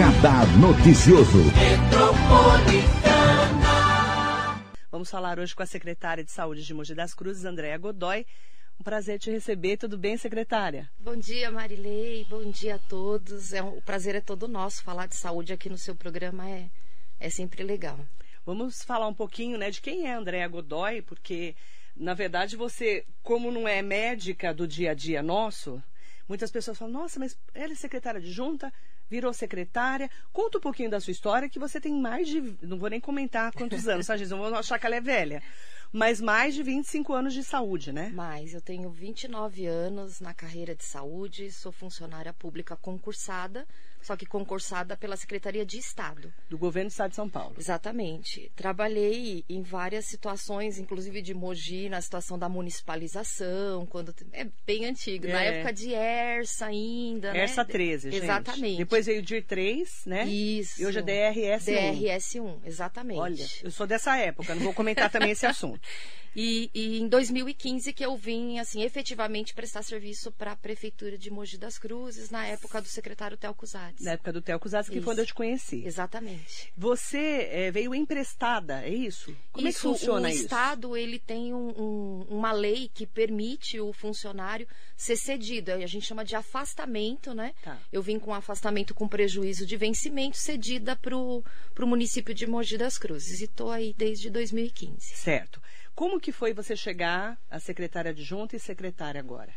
Radar Noticioso. Vamos falar hoje com a secretária de Saúde de Mogi das Cruzes, Andréa Godoy. Um prazer te receber. Tudo bem, secretária? Bom dia, Marilei. Bom dia a todos. É um, o prazer é todo nosso. Falar de saúde aqui no seu programa é, é sempre legal. Vamos falar um pouquinho né, de quem é a Andréa Godoy, porque, na verdade, você, como não é médica do dia a dia nosso, muitas pessoas falam, nossa, mas ela é secretária de junta, virou secretária. Conta um pouquinho da sua história, que você tem mais de. Não vou nem comentar quantos anos, tá, Giz? Não vou achar que ela é velha. Mas mais de 25 anos de saúde, né? Mais. Eu tenho 29 anos na carreira de saúde, sou funcionária pública concursada só que concursada pela Secretaria de Estado. Do Governo do Estado de São Paulo. Exatamente. Trabalhei em várias situações, inclusive de Mogi, na situação da municipalização, quando é bem antigo, é. na época de ERSA ainda, ERSA né? 13, gente. Exatamente. Depois veio o DIR 3, né? Isso. E hoje é DRS1. DRS1, exatamente. Olha, eu sou dessa época, não vou comentar também esse assunto. E, e, em 2015 que eu vim, assim, efetivamente prestar serviço para a Prefeitura de Mogi das Cruzes, na época do secretário Telco Zades. Na época do Telco Zades, que foi quando eu te conheci. Exatamente. Você é, veio emprestada, é isso? Como isso, é que funciona o isso? O Estado, ele tem um, um, uma lei que permite o funcionário ser cedido. A gente chama de afastamento, né? Tá. Eu vim com afastamento com prejuízo de vencimento, cedida para o município de Mogi das Cruzes. E estou aí desde 2015. Certo. Como que foi você chegar a secretária adjunta e secretária agora?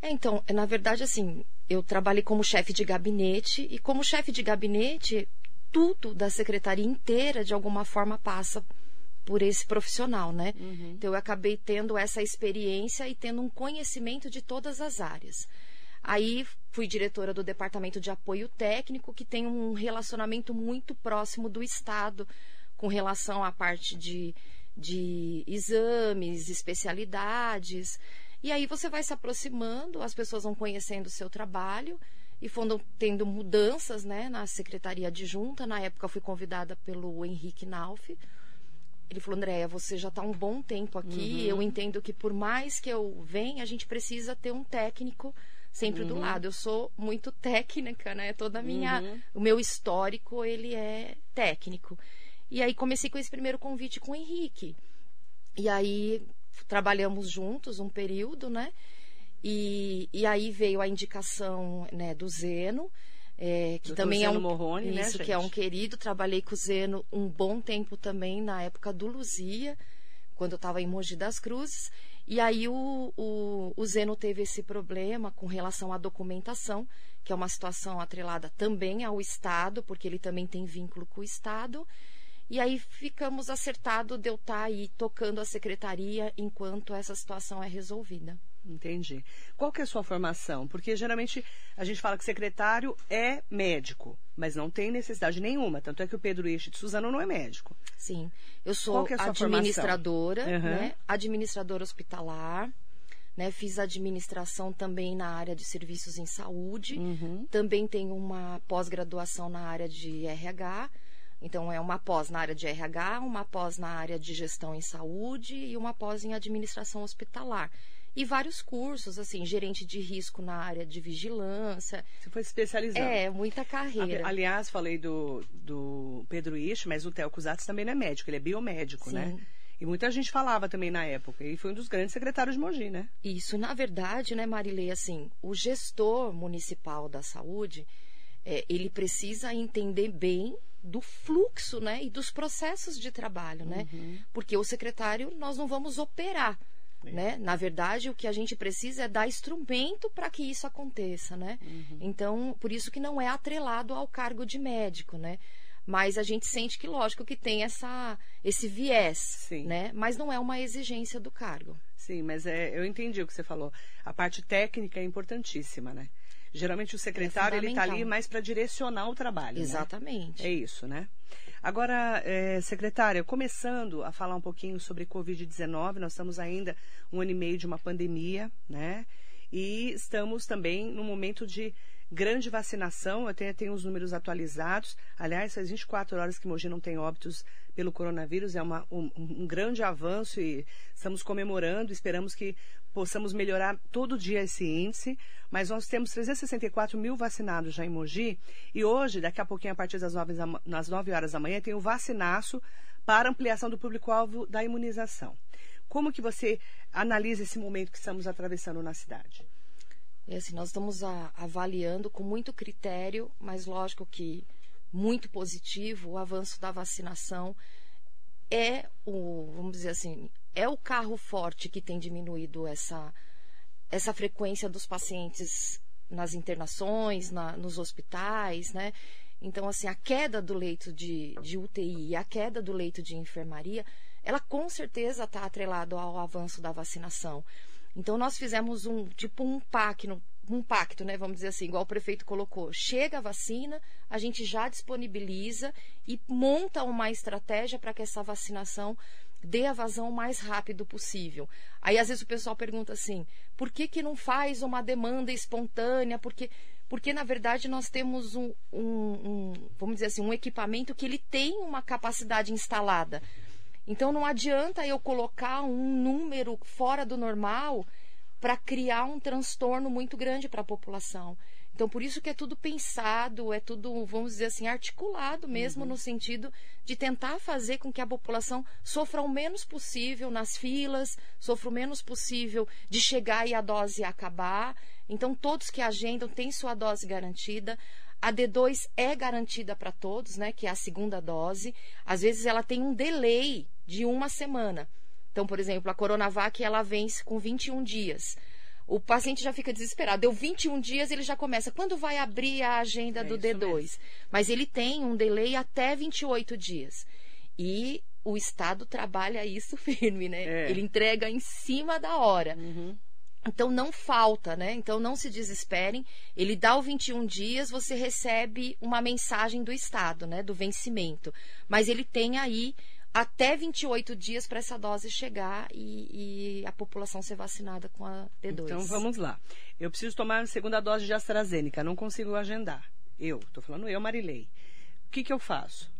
É, então, na verdade, assim, eu trabalhei como chefe de gabinete e como chefe de gabinete, tudo da secretaria inteira, de alguma forma, passa por esse profissional, né? Uhum. Então, eu acabei tendo essa experiência e tendo um conhecimento de todas as áreas. Aí, fui diretora do Departamento de Apoio Técnico, que tem um relacionamento muito próximo do Estado com relação à parte de de exames, especialidades. E aí você vai se aproximando, as pessoas vão conhecendo o seu trabalho e foram tendo mudanças né, na secretaria adjunta. Na época fui convidada pelo Henrique Nauf. Ele falou, Andréia, você já está um bom tempo aqui. Uhum. Eu entendo que por mais que eu venha, a gente precisa ter um técnico sempre uhum. do lado. Eu sou muito técnica, né? Toda minha, uhum. o meu histórico ele é técnico. E aí comecei com esse primeiro convite com o Henrique. E aí trabalhamos juntos um período, né? E, e aí veio a indicação né, do Zeno, é, que também Zeno é um Morrone, isso né, que é um querido. Trabalhei com o Zeno um bom tempo também na época do Luzia, quando eu estava em Mogi das Cruzes. E aí o, o, o Zeno teve esse problema com relação à documentação, que é uma situação atrelada também ao Estado, porque ele também tem vínculo com o Estado. E aí ficamos acertado de eu estar tá aí tocando a secretaria enquanto essa situação é resolvida. Entendi. Qual que é a sua formação? Porque geralmente a gente fala que secretário é médico, mas não tem necessidade nenhuma. Tanto é que o Pedro Ixi de Suzano não é médico. Sim. Eu sou é administradora, uhum. né? Administradora hospitalar. Né, fiz administração também na área de serviços em saúde. Uhum. Também tenho uma pós-graduação na área de RH então, é uma pós na área de RH, uma pós na área de gestão em saúde e uma pós em administração hospitalar. E vários cursos, assim, gerente de risco na área de vigilância. Você foi especializando. É, muita carreira. Aliás, falei do, do Pedro Isch, mas o Theo Cusatz também não é médico, ele é biomédico, Sim. né? E muita gente falava também na época. E foi um dos grandes secretários de Mogi, né? Isso, na verdade, né, Marilei, assim, o gestor municipal da saúde, é, ele precisa entender bem do fluxo, né, e dos processos de trabalho, né? Uhum. Porque o secretário nós não vamos operar, Sim. né? Na verdade, o que a gente precisa é dar instrumento para que isso aconteça, né? Uhum. Então, por isso que não é atrelado ao cargo de médico, né? Mas a gente sente que, lógico, que tem essa, esse viés, Sim. né? Mas não é uma exigência do cargo. Sim, mas é, eu entendi o que você falou. A parte técnica é importantíssima, né? Geralmente o secretário ele está ali mais para direcionar o trabalho. Exatamente. Né? É isso, né? Agora, é, secretária, começando a falar um pouquinho sobre Covid-19, nós estamos ainda um ano e meio de uma pandemia, né? E estamos também no momento de grande vacinação. Eu tenho, tenho os números atualizados. Aliás, faz 24 horas que Mogi não tem óbitos pelo coronavírus. É uma, um, um grande avanço e estamos comemorando. Esperamos que possamos melhorar todo dia esse índice. Mas nós temos 364 mil vacinados já em Mogi. E hoje, daqui a pouquinho, a partir das 9, das 9 horas da manhã, tem o vacinaço para ampliação do público-alvo da imunização. Como que você analisa esse momento que estamos atravessando na cidade? É assim, nós estamos a, avaliando com muito critério, mas lógico que muito positivo, o avanço da vacinação é o, vamos dizer assim, é o carro forte que tem diminuído essa, essa frequência dos pacientes nas internações, na, nos hospitais, né? Então, assim, a queda do leito de, de UTI e a queda do leito de enfermaria, ela com certeza está atrelada ao avanço da vacinação. Então nós fizemos um tipo um pacto, um pacto, né? Vamos dizer assim, igual o prefeito colocou. Chega a vacina, a gente já disponibiliza e monta uma estratégia para que essa vacinação dê a vazão o mais rápido possível. Aí às vezes o pessoal pergunta assim: por que, que não faz uma demanda espontânea? Porque porque na verdade nós temos um, um, um, vamos dizer assim um equipamento que ele tem uma capacidade instalada então não adianta eu colocar um número fora do normal para criar um transtorno muito grande para a população. Então, por isso que é tudo pensado, é tudo, vamos dizer assim, articulado mesmo uhum. no sentido de tentar fazer com que a população sofra o menos possível nas filas, sofra o menos possível de chegar e a dose acabar. Então, todos que agendam têm sua dose garantida. A D2 é garantida para todos, né, que é a segunda dose. Às vezes ela tem um delay de uma semana. Então, por exemplo, a Coronavac ela vence com 21 dias. O paciente já fica desesperado. Deu 21 dias, ele já começa. Quando vai abrir a agenda é do D2? Mesmo. Mas ele tem um delay até 28 dias. E o Estado trabalha isso firme, né? É. Ele entrega em cima da hora. Uhum. Então não falta, né? Então não se desesperem. Ele dá o 21 dias, você recebe uma mensagem do Estado, né? Do vencimento. Mas ele tem aí até 28 dias para essa dose chegar e, e, a população ser vacinada com a D2. Então vamos lá. Eu preciso tomar a segunda dose de AstraZeneca, não consigo agendar. Eu, estou falando eu, Marilei. O que, que eu faço?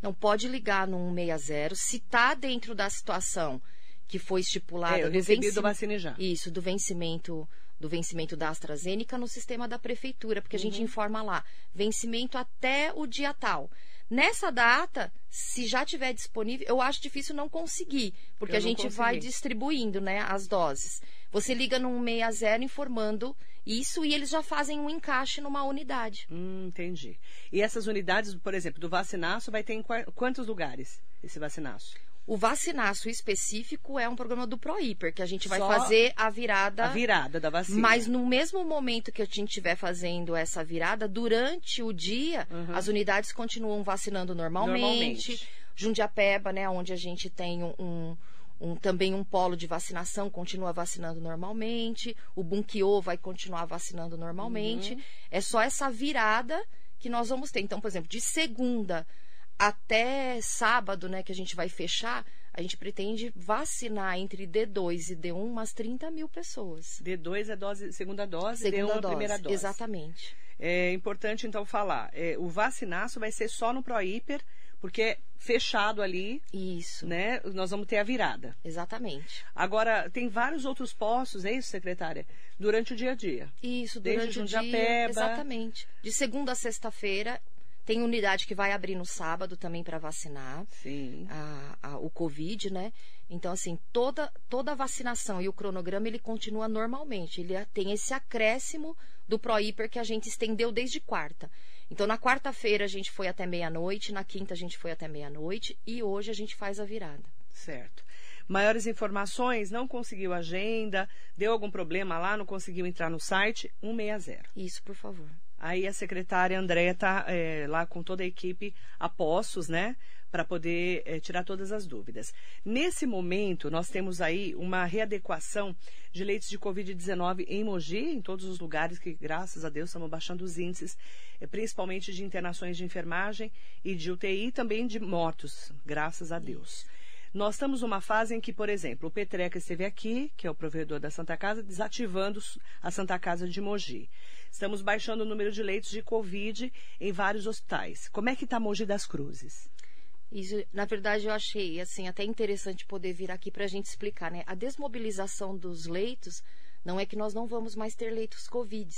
Não pode ligar no 160 se está dentro da situação que foi estipulada. É, eu recebi do vacine já. Isso, do vencimento do vencimento da AstraZeneca no sistema da prefeitura, porque a gente uhum. informa lá, vencimento até o dia tal. Nessa data, se já tiver disponível, eu acho difícil não conseguir, porque eu a gente vai distribuindo né, as doses. Você liga no 160 informando isso e eles já fazem um encaixe numa unidade. Hum, entendi. E essas unidades, por exemplo, do vacinaço, vai ter em quantos lugares esse vacinaço? O vacinaço específico é um programa do ProHiper, que a gente vai Só fazer a virada. A virada da vacina. Mas no mesmo momento que a gente estiver fazendo essa virada, durante o dia, uhum. as unidades continuam vacinando normalmente. normalmente. Jundiapeba, né, onde a gente tem um, um, também um polo de vacinação, continua vacinando normalmente. O Bunkiô vai continuar vacinando normalmente. Uhum. É só essa virada que nós vamos ter. Então, por exemplo, de segunda até sábado, né, que a gente vai fechar, a gente pretende vacinar entre D2 e D1 umas 30 mil pessoas. D2 é dose, segunda dose, segunda D1 é primeira dose. Exatamente. É importante, então, falar. É, o vacinaço vai ser só no ProHiper, porque é fechado ali. Isso. Né? Nós vamos ter a virada. Exatamente. Agora, tem vários outros postos, é isso, secretária? Durante o dia a dia. Isso, durante Desde o dia. Exatamente. De segunda a sexta-feira, tem unidade que vai abrir no sábado também para vacinar. A, a, o Covid, né? Então, assim, toda, toda a vacinação e o cronograma, ele continua normalmente. Ele tem esse acréscimo do ProHiper que a gente estendeu desde quarta. Então, na quarta-feira a gente foi até meia-noite, na quinta a gente foi até meia-noite e hoje a gente faz a virada. Certo. Maiores informações, não conseguiu agenda, deu algum problema lá, não conseguiu entrar no site, 160. Isso, por favor. Aí a secretária Andréa está é, lá com toda a equipe a postos, né? Para poder é, tirar todas as dúvidas. Nesse momento, nós temos aí uma readequação de leitos de Covid-19 em Mogi, em todos os lugares que, graças a Deus, estamos baixando os índices, é, principalmente de internações de enfermagem e de UTI, também de mortos, graças a Deus. Nós estamos numa fase em que, por exemplo, o Petreca esteve aqui, que é o provedor da Santa Casa, desativando a Santa Casa de Mogi. Estamos baixando o número de leitos de Covid em vários hospitais. Como é que está Mogi das Cruzes? Isso, na verdade, eu achei assim até interessante poder vir aqui para a gente explicar, né? A desmobilização dos leitos não é que nós não vamos mais ter leitos Covid.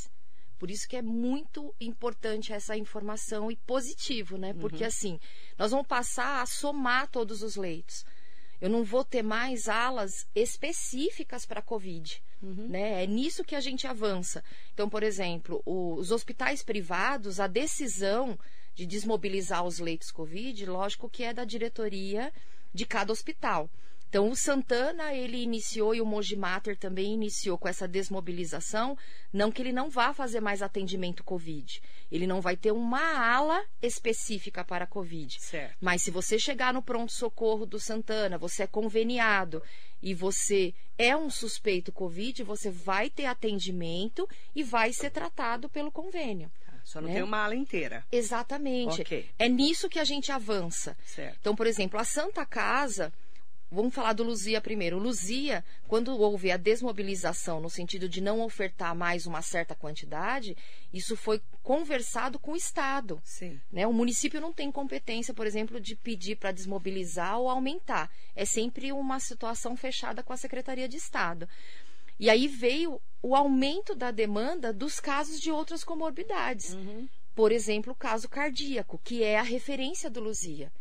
Por isso que é muito importante essa informação e positivo, né? Porque uhum. assim, nós vamos passar a somar todos os leitos. Eu não vou ter mais alas específicas para Covid. Uhum. Né? É nisso que a gente avança. Então, por exemplo, os hospitais privados, a decisão de desmobilizar os leitos Covid, lógico que é da diretoria de cada hospital. Então, o Santana, ele iniciou e o Mojimater também iniciou com essa desmobilização, não que ele não vá fazer mais atendimento Covid. Ele não vai ter uma ala específica para Covid. Certo. Mas se você chegar no pronto-socorro do Santana, você é conveniado e você é um suspeito Covid, você vai ter atendimento e vai ser tratado pelo convênio. Só não né? tem uma ala inteira. Exatamente. Okay. É nisso que a gente avança. Certo. Então, por exemplo, a Santa Casa, Vamos falar do Luzia primeiro. Luzia, quando houve a desmobilização no sentido de não ofertar mais uma certa quantidade, isso foi conversado com o Estado. Sim. Né? O município não tem competência, por exemplo, de pedir para desmobilizar ou aumentar. É sempre uma situação fechada com a Secretaria de Estado. E aí veio o aumento da demanda dos casos de outras comorbidades. Uhum. Por exemplo, o caso cardíaco, que é a referência do Luzia.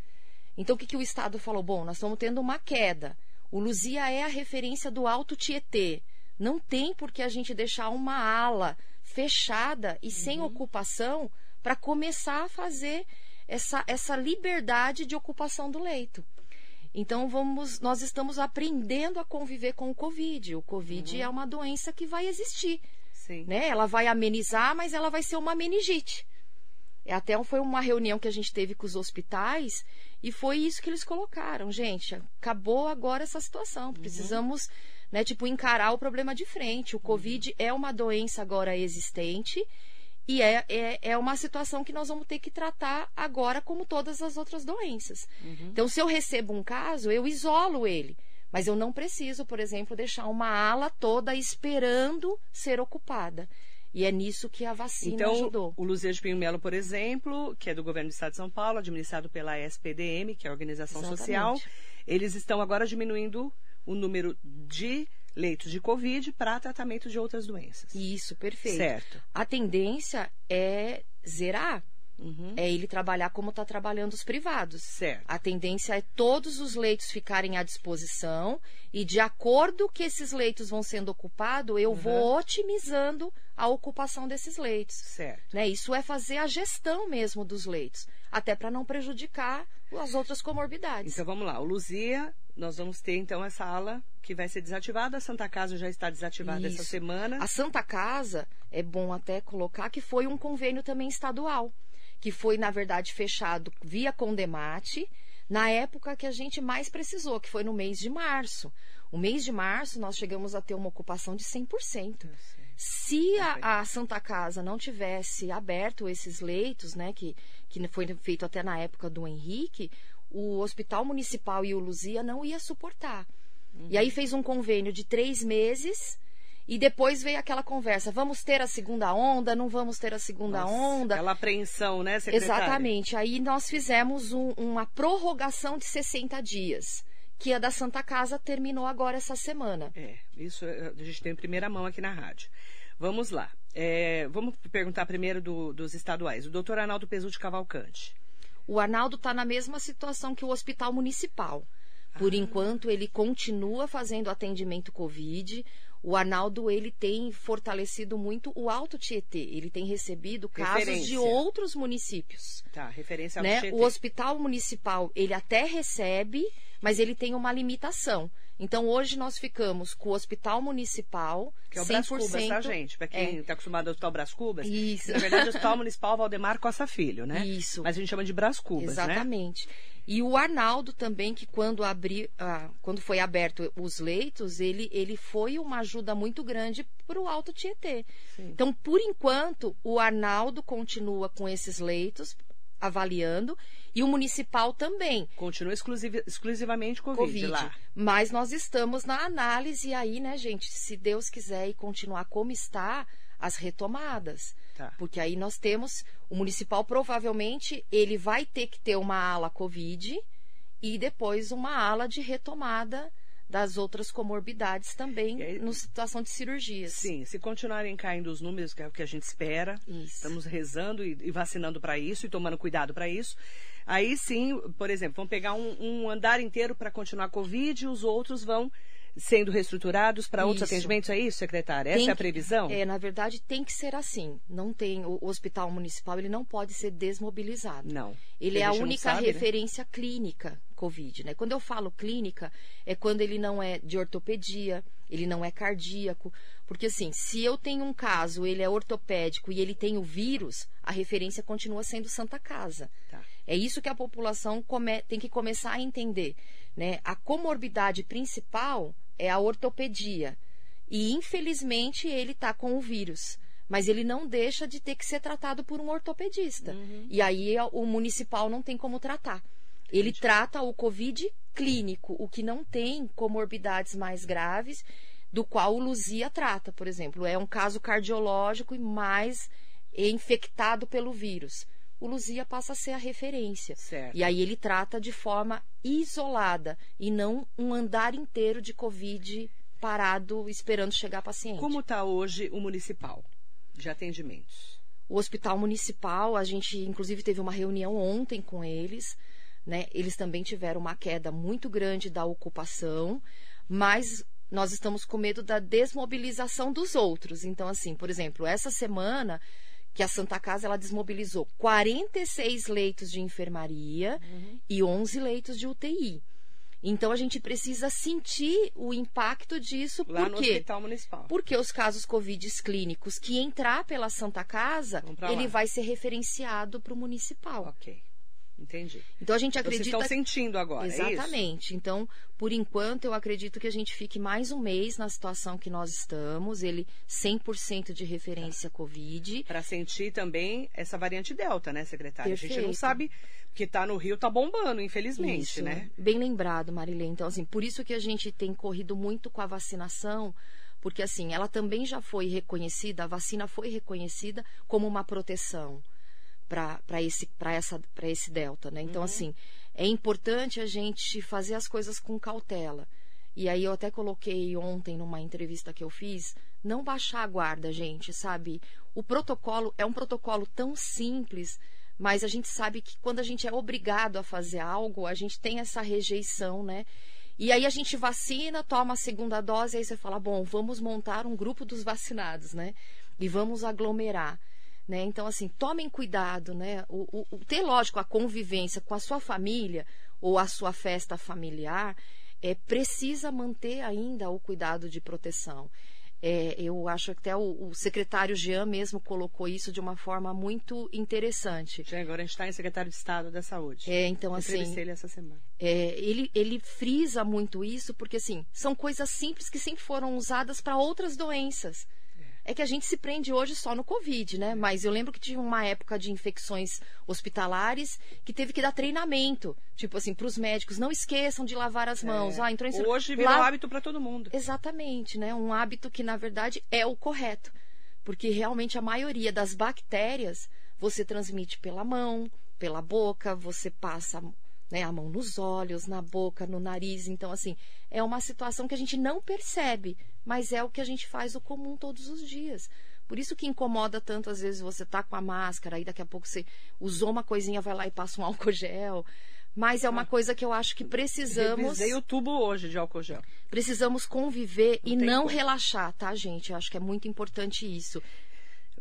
Então, o que, que o Estado falou? Bom, nós estamos tendo uma queda. O Luzia é a referência do Alto Tietê. Não tem por que a gente deixar uma ala fechada e uhum. sem ocupação para começar a fazer essa, essa liberdade de ocupação do leito. Então vamos, nós estamos aprendendo a conviver com o Covid. O Covid uhum. é uma doença que vai existir. Sim. Né? Ela vai amenizar, mas ela vai ser uma meningite. É, até foi uma reunião que a gente teve com os hospitais e foi isso que eles colocaram. Gente, acabou agora essa situação. Uhum. Precisamos, uhum. né, tipo, encarar o problema de frente. O Covid uhum. é uma doença agora existente e é, é, é, uma situação que nós vamos ter que tratar agora como todas as outras doenças. Uhum. Então, se eu recebo um caso, eu isolo ele. Mas eu não preciso, por exemplo, deixar uma ala toda esperando ser ocupada. E é nisso que a vacina então, ajudou. O de Pinho Melo, por exemplo, que é do governo do Estado de São Paulo, administrado pela SPDM, que é a Organização Exatamente. Social, eles estão agora diminuindo o número de leitos de Covid para tratamento de outras doenças. Isso, perfeito. Certo. A tendência é zerar. Uhum. É ele trabalhar como está trabalhando os privados. Certo. A tendência é todos os leitos ficarem à disposição e, de acordo que esses leitos vão sendo ocupados, eu uhum. vou otimizando a ocupação desses leitos. Certo. Né? Isso é fazer a gestão mesmo dos leitos, até para não prejudicar as outras comorbidades. Então vamos lá. O Luzia, nós vamos ter então essa ala que vai ser desativada. A Santa Casa já está desativada Isso. essa semana. A Santa Casa, é bom até colocar que foi um convênio também estadual que foi, na verdade, fechado via Condemate, na época que a gente mais precisou, que foi no mês de março. O mês de março, nós chegamos a ter uma ocupação de 100%. Se a, a, Santa Casa não tivesse aberto esses leitos, né, que, que foi feito até na época do Henrique, o Hospital Municipal e o Luzia não ia suportar. Uhum. E aí fez um convênio de três meses e depois veio aquela conversa: vamos ter a segunda onda, não vamos ter a segunda Nossa, onda. Aquela apreensão, né, secretária? Exatamente. Aí nós fizemos um, uma prorrogação de 60 dias, que a da Santa Casa terminou agora essa semana. É, isso a gente tem em primeira mão aqui na rádio. Vamos lá. É, vamos perguntar primeiro do, dos estaduais. O doutor Arnaldo Pesuti Cavalcante. O Arnaldo está na mesma situação que o Hospital Municipal. Por ah. enquanto, ele continua fazendo atendimento Covid. O Arnaldo, ele tem fortalecido muito o Alto Tietê. Ele tem recebido casos de outros municípios. Tá, referência ao né? Tietê. O Hospital Municipal, ele até recebe, mas ele tem uma limitação. Então, hoje nós ficamos com o Hospital Municipal, que é o 100%... Brás Cubas, tá, gente? Para quem está é. Tá acostumado ao Hospital Brás Cubas. Isso. Na verdade, o Hospital Municipal Valdemar Costa Filho, né? Isso. Mas a gente chama de Brás Cubas, né? Exatamente. Né? E o Arnaldo também, que quando, abri, ah, quando foi aberto os leitos, ele, ele foi uma ajuda muito grande para o Alto Tietê. Sim. Então, por enquanto, o Arnaldo continua com esses leitos avaliando e o municipal também. Continua exclusiv, exclusivamente COVID, COVID, lá. Mas nós estamos na análise aí, né, gente? Se Deus quiser e continuar como está, as retomadas. Tá. Porque aí nós temos, o municipal provavelmente ele vai ter que ter uma ala COVID e depois uma ala de retomada das outras comorbidades também aí, na situação de cirurgias. Sim, se continuarem caindo os números, que é o que a gente espera, isso. estamos rezando e, e vacinando para isso e tomando cuidado para isso. Aí sim, por exemplo, vão pegar um, um andar inteiro para continuar a Covid e os outros vão sendo reestruturados para outros atendimentos, é isso, secretária? Essa tem é a previsão? Que, é, na verdade, tem que ser assim. Não tem o, o, hospital municipal, ele não pode ser desmobilizado. Não. Ele é a única sabe, né? referência né? clínica COVID, né? Quando eu falo clínica, é quando ele não é de ortopedia, ele não é cardíaco, porque assim, se eu tenho um caso, ele é ortopédico e ele tem o vírus, a referência continua sendo Santa Casa. Tá. É isso que a população come, tem que começar a entender. Né? A comorbidade principal é a ortopedia. E, infelizmente, ele está com o vírus. Mas ele não deixa de ter que ser tratado por um ortopedista. Uhum. E aí o municipal não tem como tratar. Ele Entendi. trata o Covid clínico, o que não tem comorbidades mais graves, do qual o Luzia trata, por exemplo. É um caso cardiológico e mais infectado pelo vírus o Luzia passa a ser a referência. Certo. E aí ele trata de forma isolada e não um andar inteiro de Covid parado esperando chegar paciente. Como está hoje o municipal de atendimentos? O hospital municipal, a gente inclusive teve uma reunião ontem com eles. Né? Eles também tiveram uma queda muito grande da ocupação, mas nós estamos com medo da desmobilização dos outros. Então, assim, por exemplo, essa semana que a Santa Casa ela desmobilizou 46 leitos de enfermaria uhum. e 11 leitos de UTI. Então a gente precisa sentir o impacto disso lá porque, no hospital municipal. Porque os casos covid clínicos que entrar pela Santa Casa, ele vai ser referenciado para o municipal. Ok. Entendi. Então a gente acredita. Vocês estão sentindo agora. É Exatamente. É então, por enquanto, eu acredito que a gente fique mais um mês na situação que nós estamos. Ele 100% de referência tá. Covid. Para sentir também essa variante Delta, né, secretária? Perfeito. A gente não sabe que está no Rio, está bombando, infelizmente, isso. né? Bem lembrado, Marilê. Então, assim, por isso que a gente tem corrido muito com a vacinação porque assim, ela também já foi reconhecida, a vacina foi reconhecida como uma proteção para esse, essa, esse delta, né? Então, uhum. assim, é importante a gente fazer as coisas com cautela. E aí eu até coloquei ontem numa entrevista que eu fiz, não baixar a guarda, gente, sabe? O protocolo é um protocolo tão simples, mas a gente sabe que quando a gente é obrigado a fazer algo, a gente tem essa rejeição, né? E aí a gente vacina, toma a segunda dose, aí você fala, bom, vamos montar um grupo dos vacinados, né? E vamos aglomerar. Né? Então, assim, tomem cuidado, né? O, o, ter, lógico, a convivência com a sua família ou a sua festa familiar, é, precisa manter ainda o cuidado de proteção. É, eu acho que até o, o, secretário Jean mesmo colocou isso de uma forma muito interessante. Já agora a gente está em secretário de Estado da Saúde. É, então assim. ele essa semana. É, ele, ele frisa muito isso porque assim são coisas simples que sempre foram usadas para outras doenças é que a gente se prende hoje só no Covid, né? Mas eu lembro que tive uma época de infecções hospitalares que teve que dar treinamento. Tipo assim, para os médicos, não esqueçam de lavar as mãos. É. Ah, entrou em... Hoje virou La... hábito para todo mundo. Exatamente, né? Um hábito que, na verdade, é o correto. Porque realmente a maioria das bactérias você transmite pela mão, pela boca, você passa né, a mão nos olhos, na boca, no nariz. Então, assim, é uma situação que a gente não percebe, mas é o que a gente faz o comum todos os dias. Por isso que incomoda tanto, às vezes, você tá com a máscara, aí daqui a pouco você usou uma coisinha, vai lá e passa um álcool gel. Mas é uma ah. coisa que eu acho que precisamos. Revisei o tubo hoje de álcool gel. Precisamos conviver não e não como. relaxar, tá, gente? Eu acho que é muito importante isso.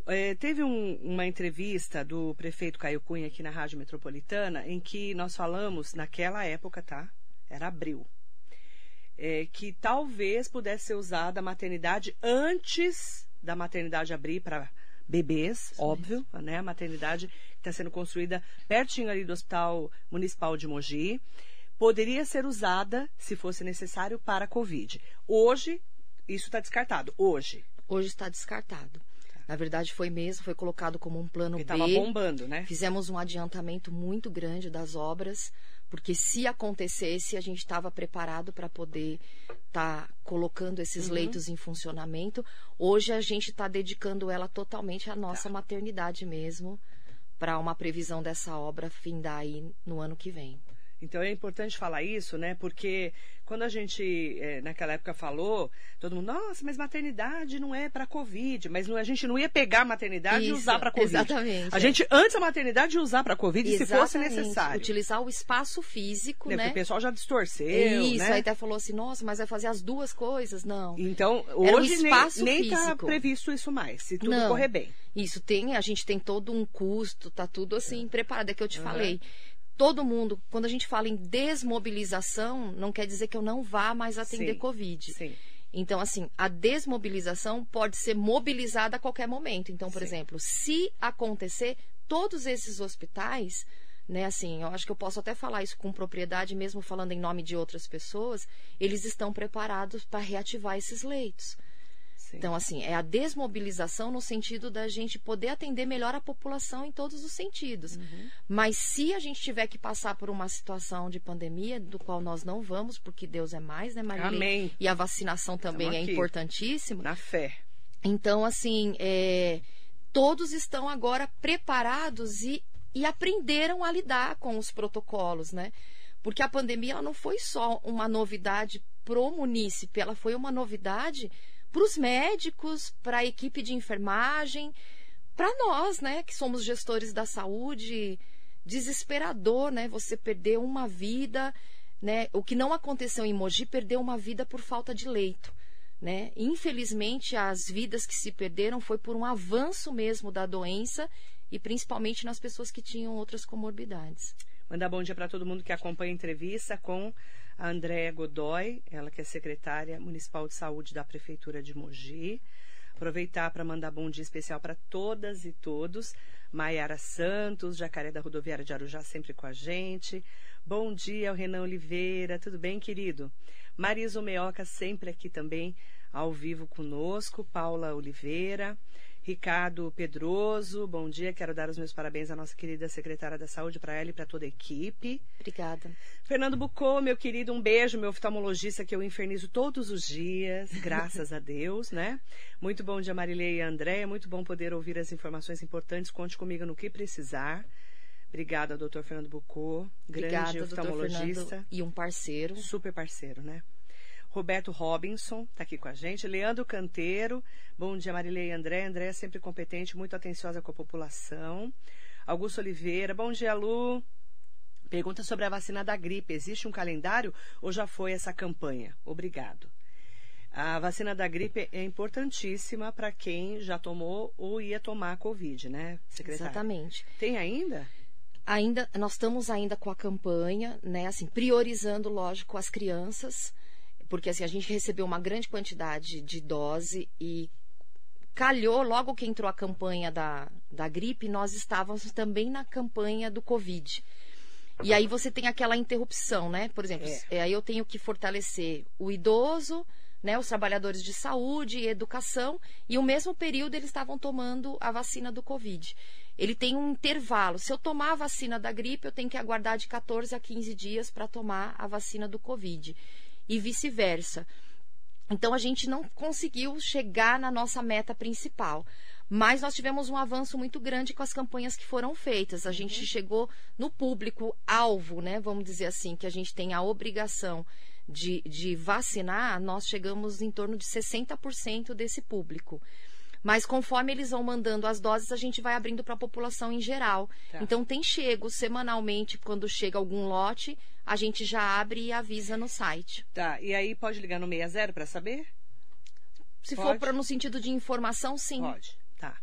É, teve um, uma entrevista do prefeito Caio Cunha aqui na Rádio Metropolitana, em que nós falamos, naquela época, tá? Era abril é, que talvez pudesse ser usada a maternidade antes da maternidade abrir para bebês, óbvio, né? A maternidade está sendo construída pertinho ali do Hospital Municipal de Mogi. Poderia ser usada, se fosse necessário, para a Covid. Hoje, isso está descartado. Hoje. Hoje está descartado. Tá. Na verdade, foi mesmo, foi colocado como um plano E B. tava bombando, né? Fizemos um adiantamento muito grande das obras, porque se acontecesse, a gente estava preparado para poder estar colocando esses Uhum. leitos em funcionamento. Hoje a gente está dedicando ela totalmente à nossa Tá. maternidade mesmo, para uma previsão dessa obra findar aí no ano que vem. Então é importante falar isso, né? Porque quando a gente, eh, naquela época, falou, todo mundo, nossa, mas maternidade não é para Covid. Mas não- a gente não ia pegar a maternidade e Isso, usar para Covid. exatamente, A é. gente, antes a maternidade, ia usar para Covid se fosse Exatamente. necessário. Utilizar o espaço físico, Né? Porque né? o pessoal já distorceu, Isso, né? aí até falou assim, nossa, mas vai fazer as duas coisas? Não. Então, um hoje nem, espaço nem tá físico. previsto isso mais, se tudo Não. correr bem. Isso tem, a gente tem todo um custo, tá tudo assim preparado. É que eu te Uhum. falei. Todo mundo, quando a gente fala em desmobilização, não quer dizer que eu não vá mais atender Sim, Covid. Sim. Então, assim, a desmobilização pode ser mobilizada a qualquer momento. Então, por Sim. exemplo, se acontecer, todos esses hospitais, né, assim, eu acho que eu posso até falar isso com propriedade, mesmo falando em nome de outras pessoas, eles estão preparados para reativar esses leitos. Sim. Então, assim, é a desmobilização no sentido da gente poder atender melhor a população em todos os sentidos. Uhum. Mas se a gente tiver que passar por uma situação de pandemia, do qual nós não vamos, porque Deus é mais, né, Marilene? Amém. E a vacinação também é importantíssima. Na fé. Então, assim, é, todos estão agora preparados e, e aprenderam a lidar com os protocolos, né? Porque a pandemia ela não foi só uma novidade pro munícipe, ela foi uma novidade para os médicos, para a equipe de enfermagem, para nós, né, que somos gestores da saúde. Desesperador, né? Você perder uma vida, né? O que não aconteceu em Mogi, perdeu uma vida por falta de leito. Né? Infelizmente, as vidas que se perderam foi por um avanço mesmo da doença e principalmente nas pessoas que tinham outras comorbidades. Mandar bom dia para todo mundo que acompanha a entrevista com a Andréa Godoy, ela que é secretária municipal de saúde da Prefeitura de Mogi. Aproveitar para mandar bom dia especial para todas e todos. Maiara Santos, Jacaré da Rodoviária de Arujá, sempre com a gente. Bom dia ao Renan Oliveira, tudo bem, querido? Marisa Meoca, sempre aqui também, ao vivo conosco. Paula Oliveira. Ricardo Pedroso, bom dia. Quero dar os meus parabéns à nossa querida secretária da Saúde, para ela e para toda a equipe. Obrigada. Fernando Bucô, meu querido, um beijo, meu oftalmologista que eu infernizo todos os dias, graças a Deus, né? Muito bom dia, Marilei e Andréia. Muito bom poder ouvir as informações importantes. Conte comigo no que precisar. Obrigada, doutor Fernando Bucô, grande Obrigada, oftalmologista. E um parceiro. Super parceiro, né? Roberto Robinson está aqui com a gente. Leandro Canteiro. Bom dia, Marilei e André. André é sempre competente, muito atenciosa com a população. Augusto Oliveira. Bom dia, Lu. Pergunta sobre a vacina da gripe. Existe um calendário ou já foi essa campanha? Obrigado. A vacina da gripe é importantíssima para quem já tomou ou ia tomar a Covid, né, secretária? Exatamente. Tem ainda? Ainda, nós estamos ainda com a campanha, né, assim, priorizando, lógico, as crianças, porque assim, a gente recebeu uma grande quantidade de dose e calhou, logo que entrou a campanha da, da gripe, nós estávamos também na campanha do Covid. E aí você tem aquela interrupção, né? Por exemplo, É. é, aí eu tenho que fortalecer o idoso, né, os trabalhadores de saúde e educação, e o mesmo período eles estavam tomando a vacina do Covid. Ele tem um intervalo. Se eu tomar a vacina da gripe, eu tenho que aguardar de 14 a 15 dias para tomar a vacina do Covid. E vice-versa. Então a gente não conseguiu chegar na nossa meta principal. Mas nós tivemos um avanço muito grande com as campanhas que foram feitas. A gente chegou no público alvo, né? Vamos dizer assim, que a gente tem a obrigação de, de vacinar, nós chegamos em torno de 60% desse público. Mas conforme eles vão mandando as doses, a gente vai abrindo para a população em geral. Tá. Então tem chego semanalmente, quando chega algum lote, a gente já abre e avisa no site. Tá. E aí pode ligar no 60 para saber? Se for Pode? pra, no sentido de informação, sim. Pode, tá.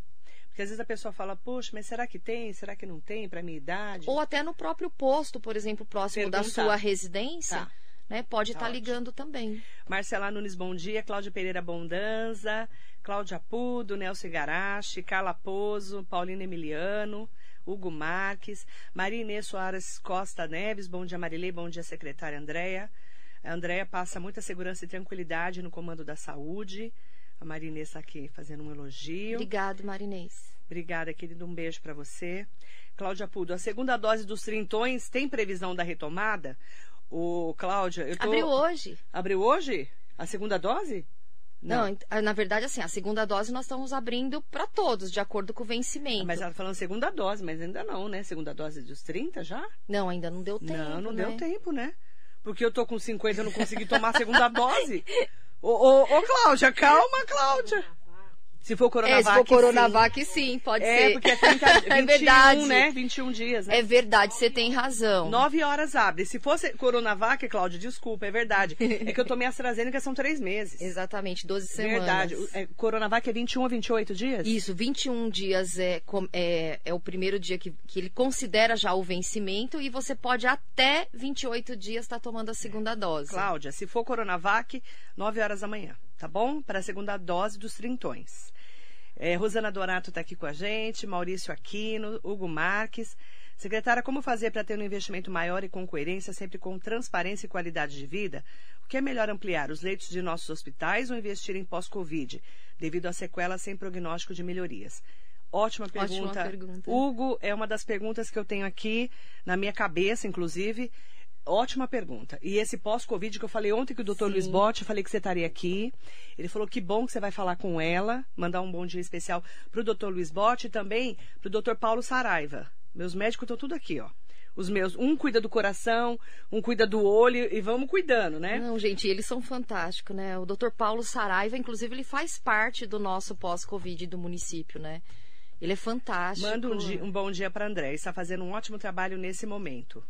Porque às vezes a pessoa fala, poxa, mas será que tem? Será que não tem para minha idade? Ou até no próprio posto, por exemplo, próximo da Perguntar. sua residência, Tá. né? Pode Tá estar ótimo. ligando também. Marcela Nunes, bom dia. Cláudia Pereira Bondanza, Cláudia Pudo, Nelson Igarashi, Carla Pozo, Paulina Emiliano, Hugo Marques, Maria Inês Soares Costa Neves, bom dia Marilei, bom dia secretária Andréia. A Andréia passa muita segurança e tranquilidade no comando da saúde. A Marinês está aqui fazendo um elogio. Obrigado, Marinês. Obrigada, querido. Um beijo para você. Cláudia Pudo, a segunda dose dos trintões tem previsão da retomada? O Cláudia, eu tô... Abriu hoje. Abriu hoje? A segunda dose? Não. Não, na verdade, assim, a segunda dose nós estamos abrindo para todos, de acordo com o vencimento. Ah, mas ela tá falando segunda dose, mas ainda não, né? Segunda dose dos 30 já? Não, ainda não deu tempo. Não, não né? deu tempo, né? Porque eu tô com 50 e não consegui tomar a segunda dose. Ô, ô, ô, Cláudia, calma, Cláudia. Se for Coronavac, É, se for sim. Coronavac, sim, pode É, ser. porque é 30, 21, é verdade. né? 21 dias, né? É verdade, você tem razão. Nove horas abre. Se fosse Coronavac, Cláudia, desculpa, é verdade. É que eu tomei AstraZeneca são três meses. Exatamente, 12 semanas. Verdade. É, Coronavac é 21 a 28 dias? Isso, 21 dias é, é, é o primeiro dia que, que ele considera já o vencimento e você pode até 28 dias estar tomando a segunda dose. Cláudia, se for Coronavac, 9 horas da manhã, tá bom? Para a segunda dose dos trintões. É, Rosana Donato está aqui com a gente, Maurício Aquino, Hugo Marques. Secretária, como fazer para ter um investimento maior e com coerência, sempre com transparência e qualidade de vida? O que é melhor ampliar os leitos de nossos hospitais ou investir em pós-Covid, devido às sequelas sem prognóstico de melhorias? Ótima Ótima pergunta. pergunta. Hugo, é uma das perguntas que eu tenho aqui na minha cabeça, inclusive. Ótima pergunta. E esse pós-Covid que eu falei ontem que o doutor. Luiz Botti, eu falei que você estaria aqui. Ele falou que bom que você vai falar com ela, mandar um bom dia especial para o doutor Luiz Botti e também para o doutor Paulo Saraiva. Meus médicos estão tudo aqui, ó. Os meus, um cuida do coração, um cuida do olho e vamos cuidando, né? Não, gente, eles são fantásticos, né? O Dr. Paulo Saraiva, inclusive, ele faz parte do nosso pós-Covid do município, né? Ele é fantástico. Manda um, di- um bom dia para André. Ele está fazendo um ótimo trabalho nesse momento.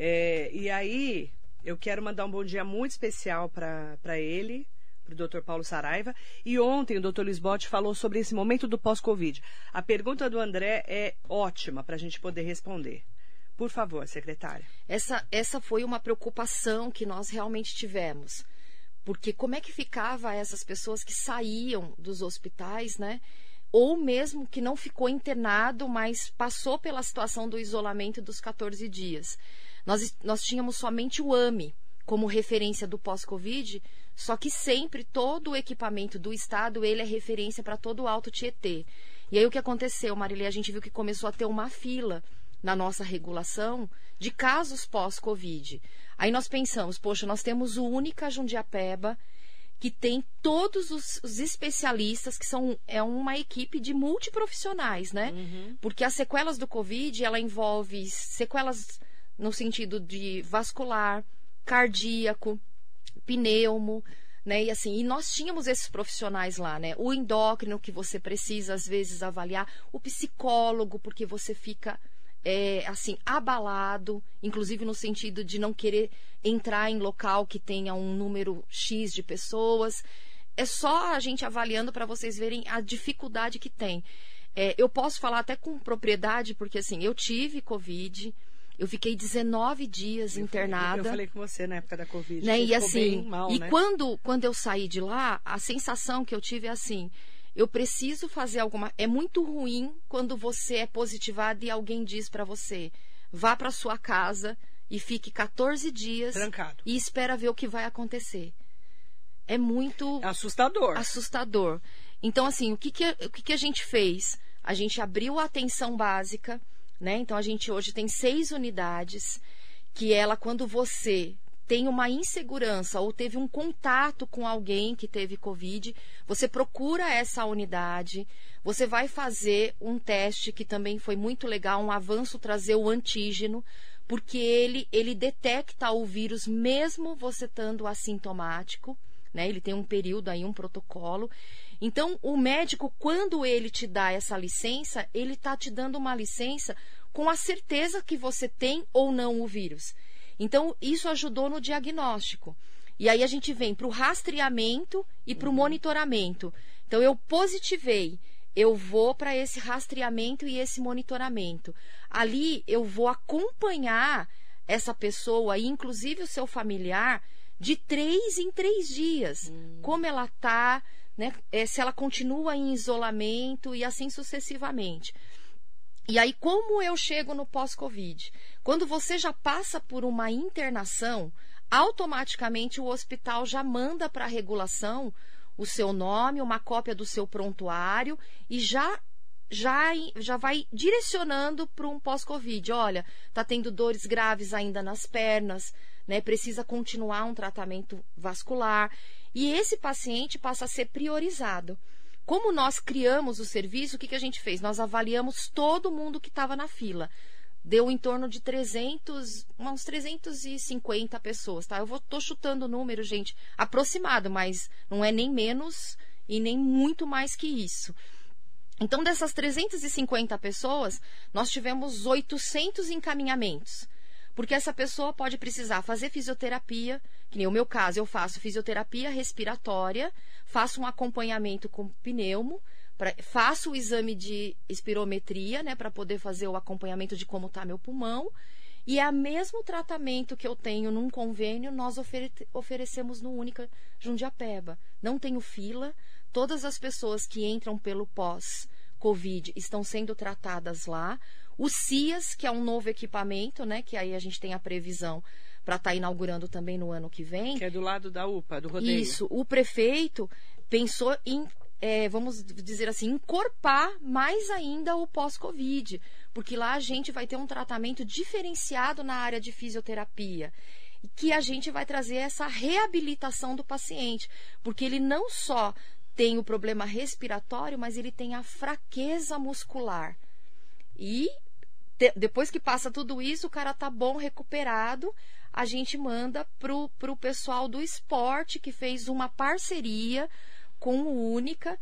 É, e aí, eu quero mandar um bom dia muito especial para ele, para o Dr. Paulo Saraiva. E ontem o Dr. Lisbotti falou sobre esse momento do pós-Covid. A pergunta do André é ótima para a gente poder responder. Por favor, secretária. Essa, essa foi uma preocupação que nós realmente tivemos. Porque como é que ficava essas pessoas que saíam dos hospitais, né? Ou mesmo que não ficou internado, mas passou pela situação do isolamento dos 14 dias. Nós, nós tínhamos somente o AME como referência do pós-Covid, só que sempre todo o equipamento do Estado, ele é referência para todo o Alto Tietê. E aí o que aconteceu, Marília? A gente viu que começou a ter uma fila na nossa regulação de casos pós-Covid. Aí nós pensamos, poxa, nós temos o Única Jundiapeba, que tem todos os, os especialistas, que são é uma equipe de multiprofissionais, né? Porque as sequelas do Covid, ela envolve sequelas no sentido de vascular, cardíaco, pneumo, né? E assim, e nós tínhamos esses profissionais lá, né? O endócrino que você precisa às vezes avaliar, o psicólogo porque você fica é, assim abalado, inclusive no sentido de não querer entrar em local que tenha um número x de pessoas. É só a gente avaliando para vocês verem a dificuldade que tem. É, eu posso falar até com propriedade porque assim eu tive covid, eu fiquei 19 dias Eu internada falei com você na época da Covid. né? E assim, mal, e né? quando, quando eu saí de lá, a sensação que eu tive é assim: eu preciso fazer alguma. É muito ruim quando você é positivado e alguém diz para você: vá para sua casa e fique 14 dias Trancado. e espera ver o que vai acontecer. É muito Assustador. assustador. Então, assim, o que, que, o que, que a gente fez? A gente abriu a atenção básica, né? Então, a gente hoje tem seis unidades, que ela, quando você tem uma insegurança ou teve um contato com alguém que teve Covid, você procura essa unidade, você vai fazer um teste que também foi muito legal, um avanço trazer o antígeno, porque ele, ele detecta o vírus mesmo você estando assintomático né? Ele tem um período aí, um protocolo. Então, o médico, quando ele te dá essa licença, ele está te dando uma licença com a certeza que você tem ou não o vírus. Então, isso ajudou no diagnóstico. E aí a gente vem para o rastreamento e para o monitoramento. Então, eu positivei, eu vou para esse rastreamento e esse monitoramento. Ali eu vou acompanhar essa pessoa, inclusive o seu familiar, de três em três dias. Como ela está, né? eh, se ela continua em isolamento e assim sucessivamente. E aí, como eu chego no pós-Covid? Quando você já passa por uma internação, automaticamente o hospital já manda para a regulação o seu nome, uma cópia do seu prontuário e já já, já vai direcionando para um pós-Covid. Olha, está tendo dores graves ainda nas pernas, né? Precisa continuar um tratamento vascular. E esse paciente passa a ser priorizado. Como nós criamos o serviço, o que, que a gente fez? Nós avaliamos todo mundo que estava na fila. Deu em torno de 300, uns 350 pessoas, tá? Eu vou, tô chutando o número, gente, aproximado, mas não é nem menos e nem muito mais que isso. Então, dessas 350 pessoas, nós tivemos 800 encaminhamentos. Porque essa pessoa pode precisar fazer fisioterapia, que nem o meu caso, eu faço fisioterapia respiratória, faço um acompanhamento com pneumo, pra, faço o exame de espirometria, né, para poder fazer o acompanhamento de como está meu pulmão. E é o mesmo tratamento que eu tenho num convênio, nós ofere oferecemos no Única Jundiapeba. Não tenho fila, Todas as pessoas que entram pelo pós-Covid estão sendo tratadas lá. O CIAS, que é um novo equipamento, né? Que aí a gente tem a previsão para estar tá inaugurando também no ano que vem. Que é do lado da UPA, do rodeio. Isso. O prefeito pensou em, é, vamos dizer assim, encorpar mais ainda o pós-Covid. Porque lá a gente vai ter um tratamento diferenciado na área de fisioterapia que a gente vai trazer essa reabilitação do paciente, porque ele não só tem o problema respiratório, mas ele tem a fraqueza muscular. E te, depois que passa tudo isso, o cara tá bom, recuperado, a gente manda pro, pro pessoal do esporte que fez uma parceria com o Única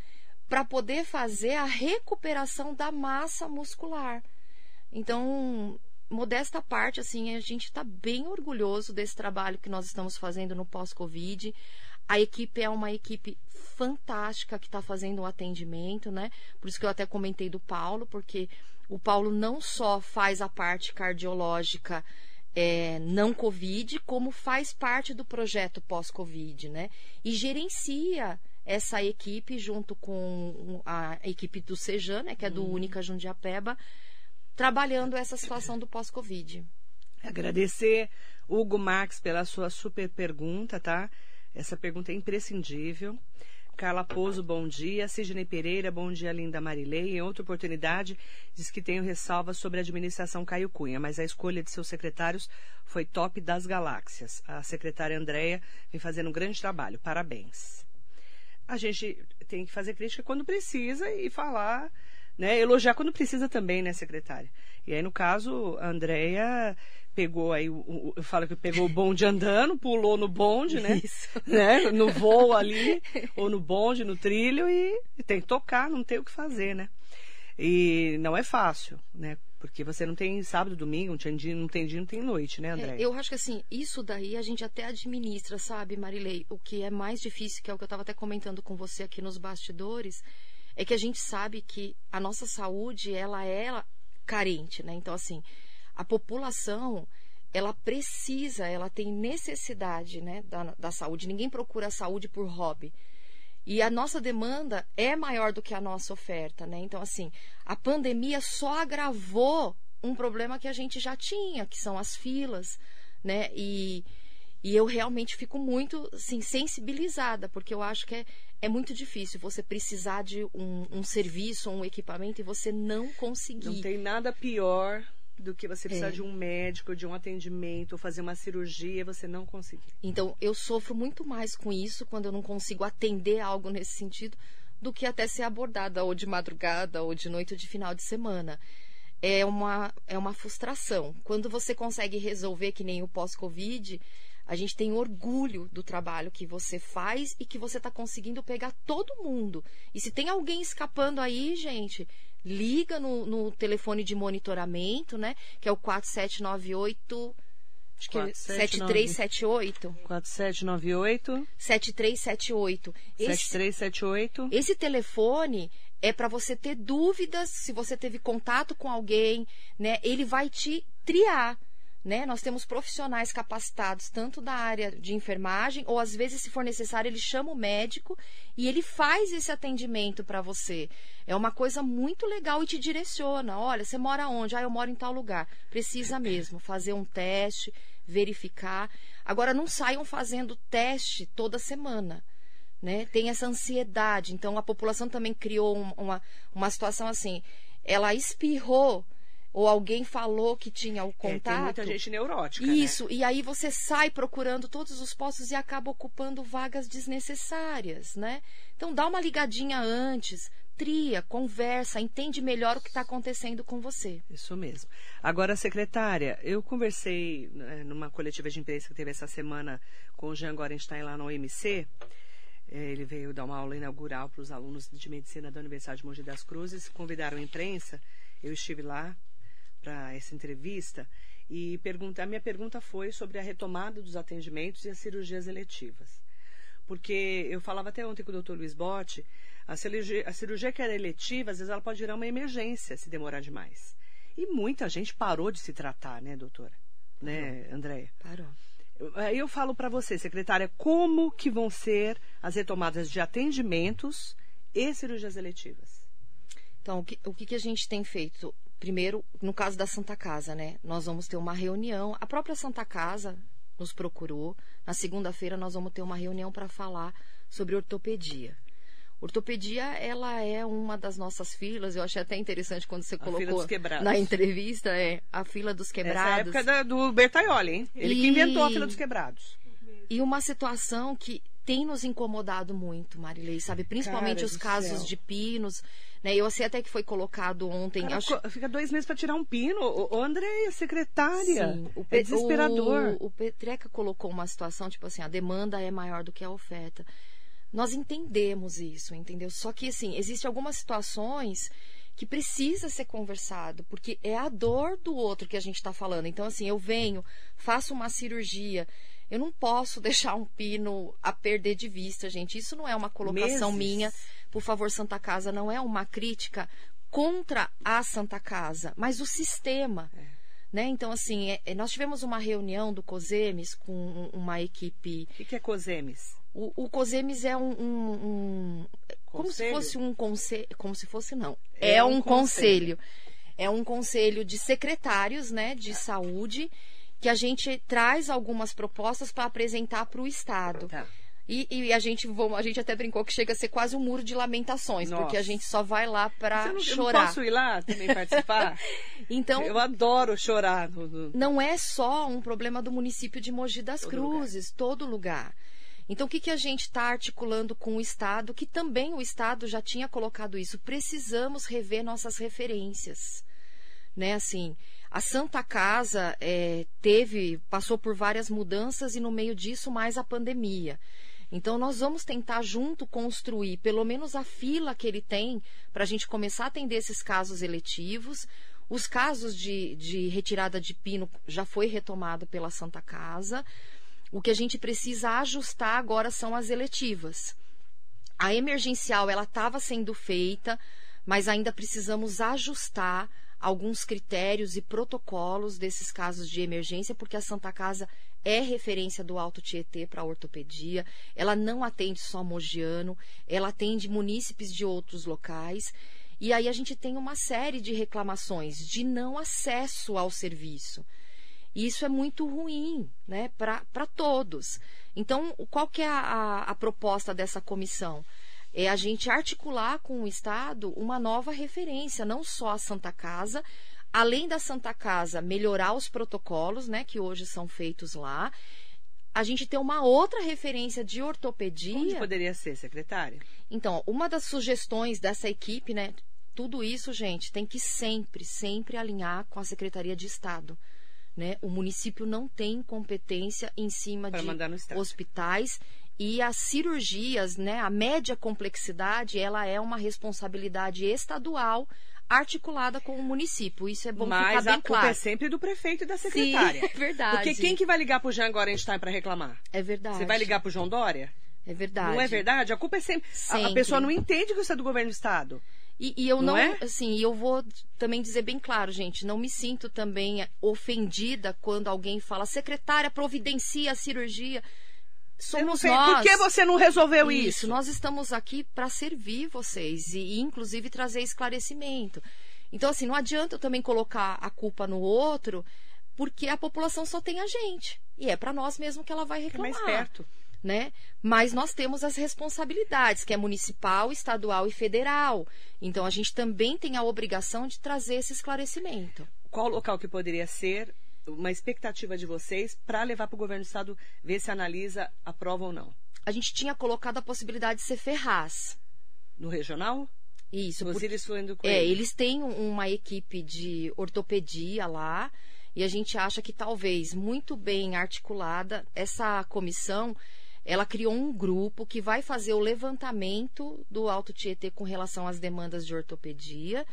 para poder fazer a recuperação da massa muscular. Então, modesta parte, assim, a gente está bem orgulhoso desse trabalho que nós estamos fazendo no pós-Covid. A equipe é uma equipe fantástica que está fazendo o atendimento, né? Por isso que eu até comentei do Paulo, porque o Paulo não só faz a parte cardiológica é, não Covid, como faz parte do projeto pós-Covid, né? E gerencia essa equipe junto com a equipe do Sejan, né, que é do hum. Única Jundiapeba, trabalhando essa situação do pós-Covid. Agradecer Hugo Max pela sua super pergunta, tá? Essa pergunta é imprescindível. Carla Pouso, bom dia. Sidney Pereira, bom dia, linda Marilei. Em outra oportunidade, diz que tenho ressalvas sobre a administração Caio Cunha, mas a escolha de seus secretários foi top das galáxias. A secretária Andréia vem fazendo um grande trabalho. Parabéns. A gente tem que fazer crítica quando precisa e falar, né? Elogiar quando precisa também, né, secretária? E aí, no caso, a Andréia pegou aí, o, eu falo que pegou o bonde andando, pulou no bonde, né? Isso. né? No voo ali, ou no bonde, no trilho, e, e, tem que tocar, não tem o que fazer, né? E não é fácil, né? Porque você não tem sábado, domingo, não tem dia, não tem, dia, não tem noite, né, André? É, eu acho que assim, isso daí a gente até administra, sabe, Marilei? O que é mais difícil, que é o que eu estava até comentando com você aqui nos bastidores, é que a gente sabe que a nossa saúde, ela é carente, né? Então, assim, a população ela precisa, ela tem necessidade né, da, da saúde. Ninguém procura a saúde por hobby. E a nossa demanda é maior do que a nossa oferta, né? Então, assim, a pandemia só agravou um problema que a gente já tinha, que são as filas, né? E, e eu realmente fico muito assim, sensibilizada, porque eu acho que é, é muito difícil você precisar de um, um serviço, um equipamento e você não conseguir. Não tem nada pior do que você precisar é. de um médico, de um atendimento, ou fazer uma cirurgia e você não conseguir. Então, eu sofro muito mais com isso quando eu não consigo atender algo nesse sentido do que até ser abordada ou de madrugada ou de noite ou de final de semana. É uma, é uma frustração. Quando você consegue resolver, que nem o pós-Covid, a gente tem orgulho do trabalho que você faz e que você está conseguindo pegar todo mundo. E se tem alguém escapando aí, gente, liga no, no telefone de monitoramento, né? Que é o 4798 Acho que 7378. 4798. 7378. Esse, 7378. Esse telefone é para você ter dúvidas se você teve contato com alguém, né? Ele vai te triar. Né? Nós temos profissionais capacitados tanto da área de enfermagem, ou às vezes, se for necessário, ele chama o médico e ele faz esse atendimento para você. É uma coisa muito legal e te direciona. Olha, você mora onde? Ah, eu moro em tal lugar. Precisa mesmo fazer um teste, verificar. Agora, não saiam fazendo teste toda semana. né? Tem essa ansiedade. Então a população também criou um, uma, uma situação assim. Ela espirrou ou alguém falou que tinha o contato. É, tem muita gente neurótica. Né? Isso, né? e aí você sai procurando todos os postos e acaba ocupando vagas desnecessárias, né? Então dá uma ligadinha antes, tria, conversa, entende melhor o que está acontecendo com você. Isso mesmo. Agora, secretária, eu conversei né, numa coletiva de imprensa que teve essa semana com o Jean Gorenstein lá no OMC. É, ele veio dar uma aula inaugural para os alunos de medicina da Universidade de Mogi das Cruzes, convidaram a imprensa. Eu estive lá, para essa entrevista e pergunta, a minha pergunta foi sobre a retomada dos atendimentos e as cirurgias eletivas. Porque eu falava até ontem com o doutor Luiz Botti, a cirurgia, a cirurgia que era eletiva, às vezes ela pode virar uma emergência se demorar demais. E muita gente parou de se tratar, né, doutora? Né, Andréia? Parou. Aí eu falo para você, secretária, como que vão ser as retomadas de atendimentos e cirurgias eletivas? Então, o que, o que a gente tem feito? Primeiro, no caso da Santa Casa, né? Nós vamos ter uma reunião. A própria Santa Casa nos procurou. Na segunda-feira nós vamos ter uma reunião para falar sobre ortopedia. Ortopedia, ela é uma das nossas filas. Eu achei até interessante quando você colocou na entrevista, é a fila dos quebrados. Essa é época da, do Bertaioli, hein? Ele e... que inventou a fila dos quebrados. E uma situação que tem nos incomodado muito, Marilei, sabe? Principalmente Cara os casos céu. de pinos. Né? Eu sei até que foi colocado ontem. Cara, acho... Fica dois meses para tirar um pino. O André, secretária. Sim, o é desesperador. O, o Petreca colocou uma situação, tipo assim, a demanda é maior do que a oferta. Nós entendemos isso, entendeu? Só que, assim, existem algumas situações que precisa ser conversado, porque é a dor do outro que a gente está falando. Então, assim, eu venho, faço uma cirurgia, eu não posso deixar um pino a perder de vista, gente. Isso não é uma colocação Meses. minha por favor, Santa Casa, não é uma crítica contra a Santa Casa, mas o sistema. É. Né? Então, assim, é, é nós tivemos uma reunião do COSEMES com uma equipe. O que, é COSEMES? O, o COSEMES é um. um, um como se fosse um conselho. Como se fosse, não. É, é um, um conselho. conselho. É um conselho de secretários né, de saúde que a gente traz algumas propostas para apresentar para o Estado. Tá. E, e, a gente a gente até brincou que chega a ser quase um muro de lamentações, Nossa. porque a gente só vai lá para chorar. Eu posso ir lá também participar? então, eu adoro chorar. Não é só um problema do município de Mogi das todo Cruzes, lugar. todo lugar. Então, o que, que a gente está articulando com o Estado, que também o Estado já tinha colocado isso? Precisamos rever nossas referências. Né, assim, a Santa Casa é, teve, passou por várias mudanças e no meio disso mais a pandemia. Então, nós vamos tentar junto construir pelo menos a fila que ele tem para a gente começar a atender esses casos eletivos. Os casos de, de retirada de pino já foi retomado pela Santa Casa. O que a gente precisa ajustar agora são as eletivas. A emergencial ela estava sendo feita, mas ainda precisamos ajustar alguns critérios e protocolos desses casos de emergência, porque a Santa Casa é referência do Alto Tietê para ortopedia. Ela não atende só Mogiano, ela atende munícipes de outros locais. E aí a gente tem uma série de reclamações de não acesso ao serviço. E isso é muito ruim né, para todos. Então, qual que é a, a, a proposta dessa comissão? É a gente articular com o Estado uma nova referência, não só a Santa Casa, além da Santa Casa melhorar os protocolos, né, que hoje são feitos lá, a gente tem uma outra referência de ortopedia. Onde poderia ser, secretária? Então, uma das sugestões dessa equipe, né, tudo isso, gente, tem que sempre, sempre alinhar com a Secretaria de Estado. Né? O município não tem competência em cima Para de hospitais e as cirurgias, né, a média complexidade, ela é uma responsabilidade estadual articulada com o município. Isso é bom Mas ficar bem claro. Mas a culpa é sempre do prefeito e da secretária. Sim, é verdade. Porque quem que vai ligar para o Jean Gorenstein para reclamar? É verdade. Você vai ligar para o João Dória? É verdade. Não é verdade? A culpa é sempre... sempre. A, a pessoa não entende que isso é do governo do Estado. E, e, eu não, não é? assim, eu vou também dizer bem claro, gente, não me sinto também ofendida quando alguém fala, secretária, providencia a cirurgia somos nós. Por que você não resolveu isso? isso? Nós estamos aqui para servir vocês e, inclusive, trazer esclarecimento. Então, assim, não adianta eu também colocar a culpa no outro, porque a população só tem a gente. E é para nós mesmo que ela vai reclamar. É mais perto. né? Mas nós temos as responsabilidades, que é municipal, estadual e federal. Então a gente também tem a obrigação de trazer esse esclarecimento. Qual local que poderia ser uma expectativa de vocês para levar para o governo do estado ver se analisa, aprova ou não? A gente tinha colocado a possibilidade de ser Ferraz. No regional? Isso. Por... Porque, com é, eles têm uma equipe de ortopedia lá e a gente acha que talvez muito bem articulada essa comissão ela criou um grupo que vai fazer o levantamento do Alto Tietê com relação às demandas de ortopedia,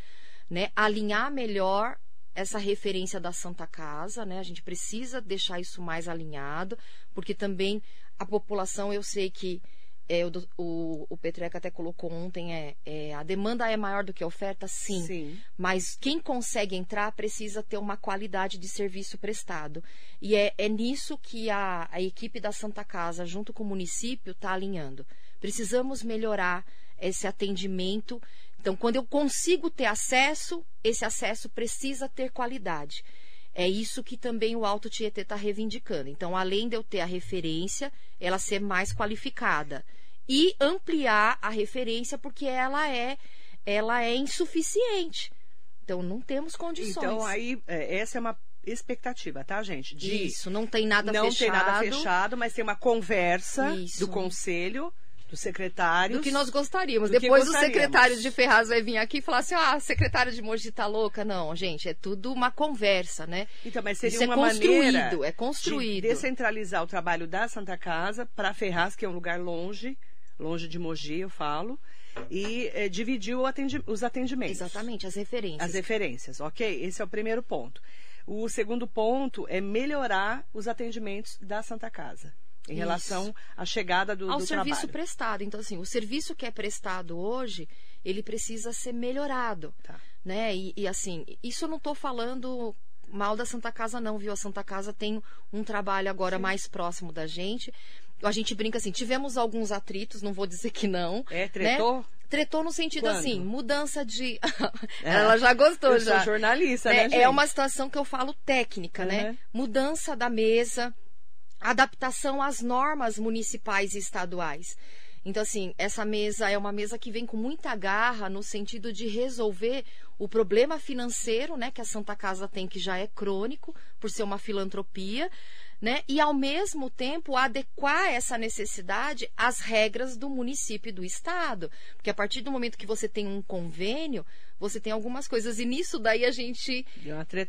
né? Alinhar melhor essa referência da Santa Casa, né? A gente precisa deixar isso mais alinhado, porque também a população, eu sei que é, o, o, o, Petreca até colocou ontem, é, é, a demanda é maior do que a oferta, sim, sim. Mas quem consegue entrar precisa ter uma qualidade de serviço prestado. E é, é nisso que a, a equipe da Santa Casa, junto com o município, está alinhando. Precisamos melhorar esse atendimento. Então, quando eu consigo ter acesso, esse acesso precisa ter qualidade. É isso que também o Alto Tietê está reivindicando. Então, além de eu ter a referência, ela ser mais qualificada e ampliar a referência porque ela é ela é insuficiente. Então, não temos condições. Então, aí, é, essa é uma expectativa, tá, gente? De Isso, não tem nada não fechado. Não tem nada fechado, mas tem uma conversa Isso. do conselho dos secretários. Do que nós gostaríamos. Depois o secretário de Ferraz vai vir aqui e falar assim: ah, a secretária de Mogi tá louca. Não, gente, é tudo uma conversa, né? Então, mas seria Isso uma é construído, maneira é construído. De descentralizar o trabalho da Santa Casa para Ferraz, que é um lugar longe, longe de Mogi, eu falo. E é, dividir atendi os atendimentos. Exatamente, as referências. As referências, ok? Esse é o primeiro ponto. O segundo ponto é melhorar os atendimentos da Santa Casa em Isso. relação à chegada do, ao do serviço trabalho. prestado. Então, assim, o serviço que é prestado hoje, ele precisa ser melhorado, tá. né? E, e, assim, isso eu não estou falando mal da Santa Casa não, viu? A Santa Casa tem um trabalho agora Sim. mais próximo da gente. A gente brinca assim, tivemos alguns atritos, não vou dizer que não. É, tretou? Né? Tretou no sentido Quando? assim, mudança de. É. Ela já gostou, eu já. Sou jornalista, é, né? Gente? É uma situação que eu falo técnica, uhum. né? Mudança da mesa, adaptação às normas municipais e estaduais. Então, assim, essa mesa é uma mesa que vem com muita garra no sentido de resolver o problema financeiro, né, que a Santa Casa tem, que já é crônico, por ser uma filantropia, né? E ao mesmo tempo adequar essa necessidade às regras do município e do estado, porque a partir do momento que você tem um convênio, você tem algumas coisas. E nisso daí a gente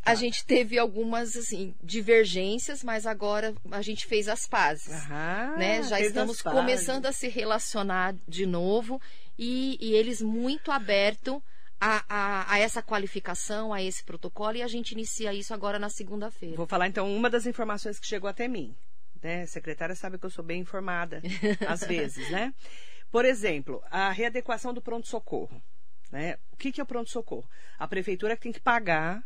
a gente teve algumas assim divergências, mas agora a gente fez as pazes, Aham, né? Já estamos começando a se relacionar de novo. E, e eles muito abertos a, a, a, essa qualificação, a esse protocolo, e a gente inicia isso agora na segunda-feira. Vou falar então uma das informações que chegou até mim. Né? A secretária sabe que eu sou bem informada, às vezes, né? Por exemplo, a readequação do pronto-socorro. Né? O que, que é o pronto-socorro? A prefeitura tem que pagar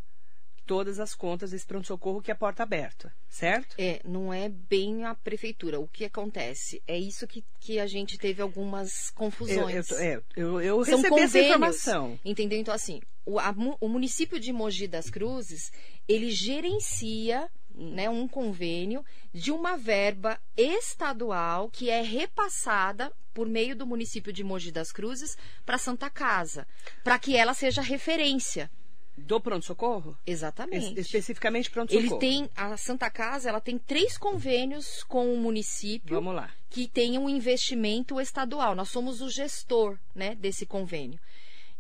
todas as contas desse pronto-socorro que é porta aberta, certo? É, não é bem a prefeitura. O que acontece? É isso que, que a gente teve algumas confusões. Eu, eu, é, eu, eu São recebi essa informação. Entendeu? Então, assim, o, a, o município de Mogi das Cruzes, ele gerencia né, um convênio de uma verba estadual que é repassada por meio do município de Mogi das Cruzes para Santa Casa, para que ela seja referência. Do pronto-socorro? Exatamente. Es especificamente pronto-socorro. Ele tem, a Santa Casa, ela tem três convênios com o município. Vamos lá. Que tem um investimento estadual. Nós somos o gestor, né, desse convênio.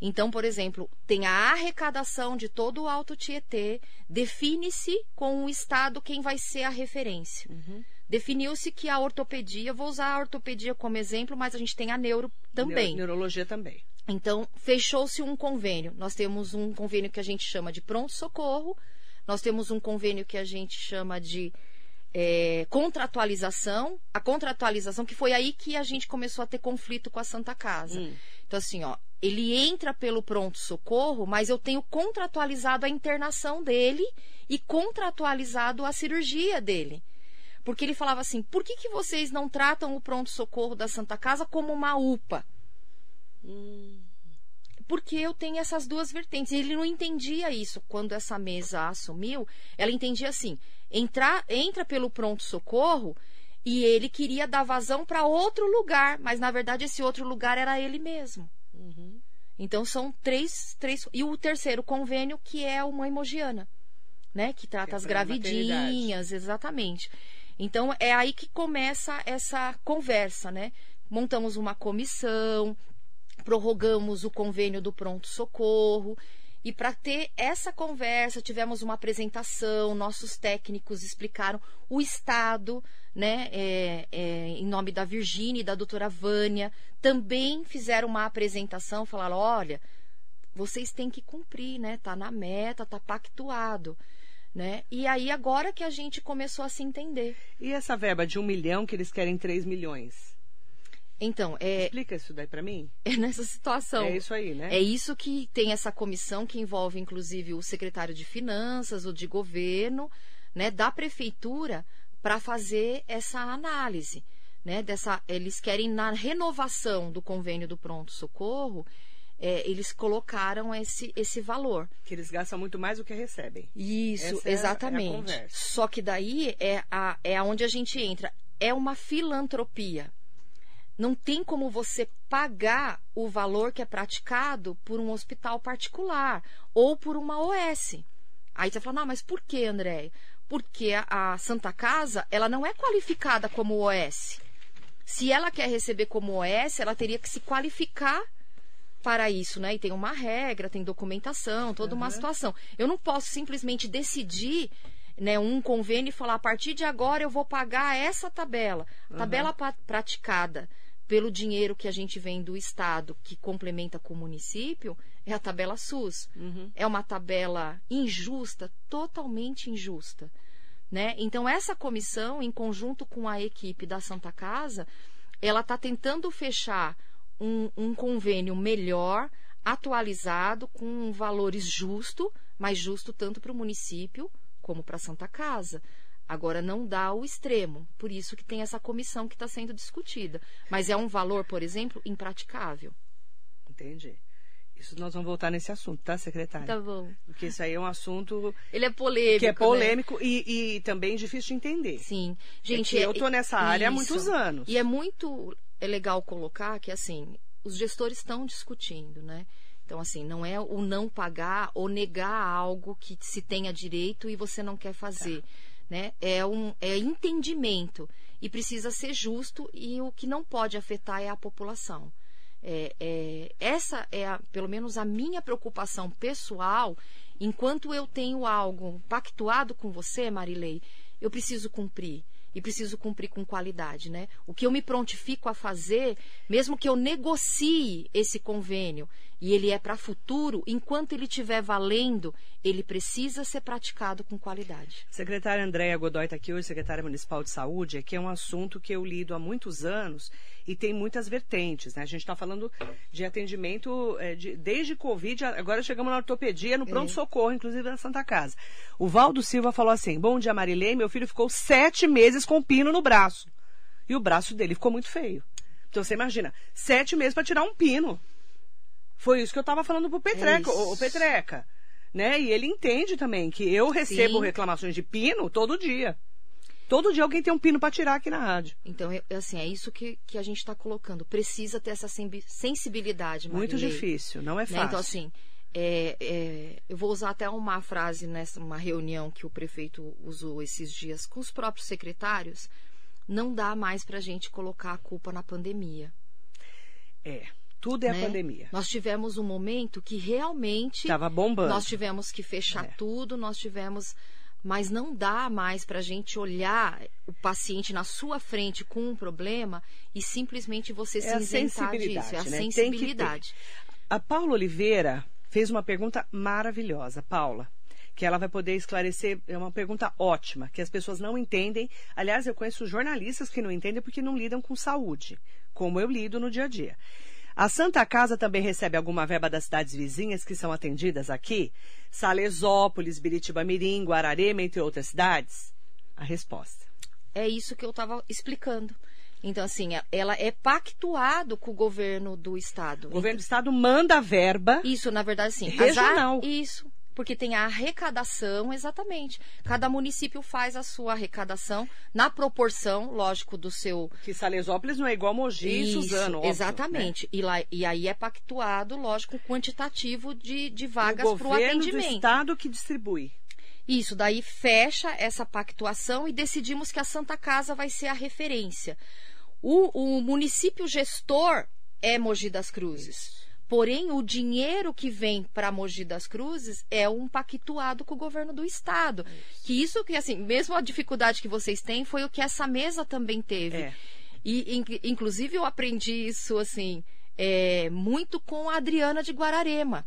Então, por exemplo, tem a arrecadação de todo o Alto Tietê, define-se com o Estado quem vai ser a referência. Uhum. Definiu-se que a ortopedia, vou usar a ortopedia como exemplo, mas a gente tem a neuro também. Neurologia também. Então, fechou-se um convênio. Nós temos um convênio que a gente chama de pronto-socorro, nós temos um convênio que a gente chama de é, contratualização. A contratualização, que foi aí que a gente começou a ter conflito com a Santa Casa. Hum. Então, assim, ó, ele entra pelo pronto-socorro, mas eu tenho contratualizado a internação dele e contratualizado a cirurgia dele. Porque ele falava assim: por que, que vocês não tratam o pronto-socorro da Santa Casa como uma UPA? Porque eu tenho essas duas vertentes. Ele não entendia isso quando essa mesa assumiu. Ela entendia assim: entrar, entra pelo pronto-socorro E ele queria dar vazão para outro lugar, mas na verdade esse outro lugar era ele mesmo. Uhum. Então são três, três. E o terceiro convênio, que é o Mãe Mogiana, né? Que trata Que é as gravidinhas, exatamente. Então é aí que começa essa conversa, né? Montamos uma comissão, prorrogamos o convênio do pronto-socorro. E para ter essa conversa, tivemos uma apresentação, nossos técnicos explicaram o Estado, né, é, é, em nome da Virgínia e da doutora Vânia, também fizeram uma apresentação, falaram, olha, vocês têm que cumprir, né, tá na meta, tá pactuado, né, e aí agora que a gente começou a se entender. E essa verba de um milhão que eles querem três milhões? Então, é, Explica isso daí para mim. é nessa situação. É isso aí, né? É isso que tem essa comissão que envolve, inclusive, o secretário de Finanças, o de governo, né, da prefeitura, para fazer essa análise. Né, dessa, eles querem, na renovação do convênio do pronto-socorro, é, eles colocaram esse, esse valor. Que eles gastam muito mais do que recebem. Isso, Essa é a- é a exatamente. Só que daí é, a, é aonde a gente entra. É uma filantropia. Não tem como você pagar o valor que é praticado por um hospital particular ou por uma OS. Aí você fala, não, mas por que, André? Porque a, Santa Casa, ela não é qualificada como OS. Se ela quer receber como OS, ela teria que se qualificar para isso, né? E tem uma regra, tem documentação, toda uma Aham. situação. Eu não posso simplesmente decidir, né, um convênio e falar a partir de agora eu vou pagar essa tabela. Tabela praticada pelo dinheiro que a gente vem do estado que complementa com o município é a tabela SUS. Uhum. É uma tabela injusta, totalmente injusta. Né? Então, essa comissão, em conjunto com a equipe da Santa Casa, ela está tentando fechar um, um convênio melhor, atualizado, com valores justo, mas justo tanto para o município como para a Santa Casa. Agora não dá o extremo, por isso que tem essa comissão que está sendo discutida. Mas é um valor, por exemplo, impraticável. Entendi. Isso nós vamos voltar nesse assunto, tá, secretária? Tá bom. Porque isso aí é um assunto Ele é polêmico. que é né? polêmico e, e também difícil de entender. Sim. É Gente, que eu tô nessa área há isso. muitos anos. E é muito é legal colocar que, assim, os gestores estão discutindo, né? Então, assim, não é o não pagar ou negar algo que se tenha direito e você não quer fazer, né? É um é entendimento e precisa ser justo e o que não pode afetar é a população. É, é, essa é, a- pelo menos, a minha preocupação pessoal. Enquanto eu tenho algo pactuado com você, Marilei, eu preciso cumprir. E preciso cumprir com qualidade, né? O que eu me prontifico a fazer, mesmo que eu negocie esse convênio e ele é para futuro, enquanto ele estiver valendo, ele precisa ser praticado com qualidade. Secretária Andréia Godoy está aqui hoje, secretária municipal de saúde, que é um assunto que eu lido há muitos anos e tem muitas vertentes. Né? A gente está falando de atendimento eh, de- desde Covid, agora chegamos na ortopedia, no pronto-socorro, inclusive na Santa Casa. O Valdo Silva falou assim: Bom dia, Marilei, meu filho ficou sete meses com pino no braço. E o braço dele ficou muito feio. Então você imagina, sete meses para tirar um pino. Foi isso que eu estava falando pro Petreca, isso. o Petreca. Né? E ele entende também que eu recebo Sim. reclamações de pino todo dia. Todo dia alguém tem um pino para tirar aqui na rádio. Então, é, assim, é isso que, que a gente está colocando. Precisa ter essa sensibilidade, Muito Marilei. difícil, não é né? fácil. Então, assim, é, é, eu vou usar até uma frase nessa uma reunião que o prefeito usou esses dias com os próprios secretários. Não dá mais para a gente colocar a culpa na pandemia. É, tudo é né? a pandemia. Nós tivemos um momento que realmente Tava bombando. nós tivemos que fechar É. tudo, nós tivemos. Mas não dá mais para a gente olhar o paciente na sua frente com um problema e simplesmente você se É a isentar disso. É a sensibilidade, né? Sensibilidade. A Paula Oliveira fez uma pergunta maravilhosa, Paula, que ela vai poder esclarecer. É uma pergunta ótima, que as pessoas não entendem. Aliás, eu conheço jornalistas que não entendem porque não lidam com saúde, como eu lido no dia a dia. A Santa Casa também recebe alguma verba das cidades vizinhas que são atendidas aqui? Salesópolis, Biritiba Mirim, Guararema, entre outras cidades? A resposta. É isso que eu estava explicando. Então, assim, ela é pactuado com o governo do estado. O governo do estado manda a verba. Isso, na verdade, sim. Regional. Isso. Porque tem a arrecadação, exatamente. Cada município faz a sua arrecadação na proporção, lógico, do seu. Que Salesópolis não é igual Mogi e Suzano. Óbvio, exatamente. Né? E, lá, e aí é pactuado, lógico, o quantitativo de, de vagas para o atendimento. O Estado que distribui. Isso, daí fecha essa pactuação e decidimos que a Santa Casa vai ser a referência. O, o município gestor é Mogi das Cruzes. Porém, o dinheiro que vem para Mogi das Cruzes é um pactuado com o governo do estado. Isso. Que isso que, assim, mesmo a dificuldade que vocês têm, foi o que essa mesa também teve. É. E, in, inclusive, eu aprendi isso, assim, é, muito com a Adriana de Guararema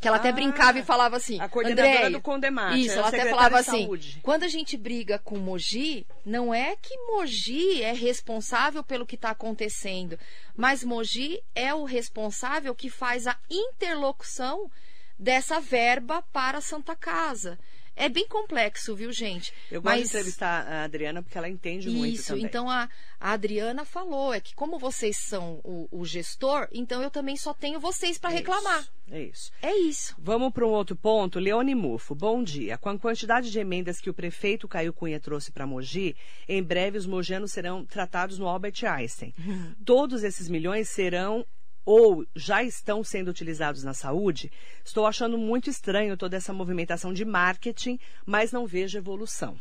que ela até ah, brincava e falava assim. A coordenadora André, do Condemate. Isso, ela até falava assim. Quando a gente briga com Mogi, não é que Mogi é responsável pelo que está acontecendo, mas Mogi é o responsável que faz a interlocução dessa verba para a Santa Casa. É bem complexo, viu, gente? Eu gosto Mas... de entrevistar a Adriana porque ela entende Isso, muito também. então a, a, Adriana falou, é que como vocês são o, o gestor, então eu também só tenho vocês para é reclamar. Isso, é isso. É isso. Vamos para um outro ponto. Leone Mufo, bom dia. Com a quantidade de emendas que o prefeito Caio Cunha trouxe para Mogi, em breve os mogianos serão tratados no Albert Einstein. Todos esses milhões serão ou já estão sendo utilizados na saúde, estou achando muito estranho toda essa movimentação de marketing, mas não vejo evolução.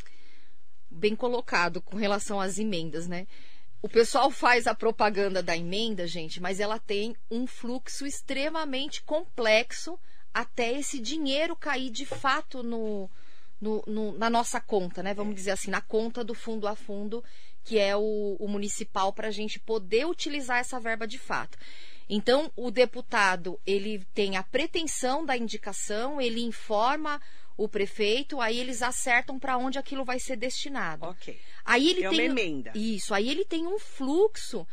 Bem colocado com relação às emendas, né? O pessoal faz a propaganda da emenda, gente, mas ela tem um fluxo extremamente complexo até esse dinheiro cair de fato no, no, no, na nossa conta, né? Vamos dizer assim, na conta do fundo a fundo, que é o, o municipal, para a gente poder utilizar essa verba de fato. Então, o deputado, ele tem a pretensão da indicação, ele informa o prefeito, aí eles acertam para onde aquilo vai ser destinado. Ok. Aí ele é tem uma emenda. Isso, aí ele tem um fluxo.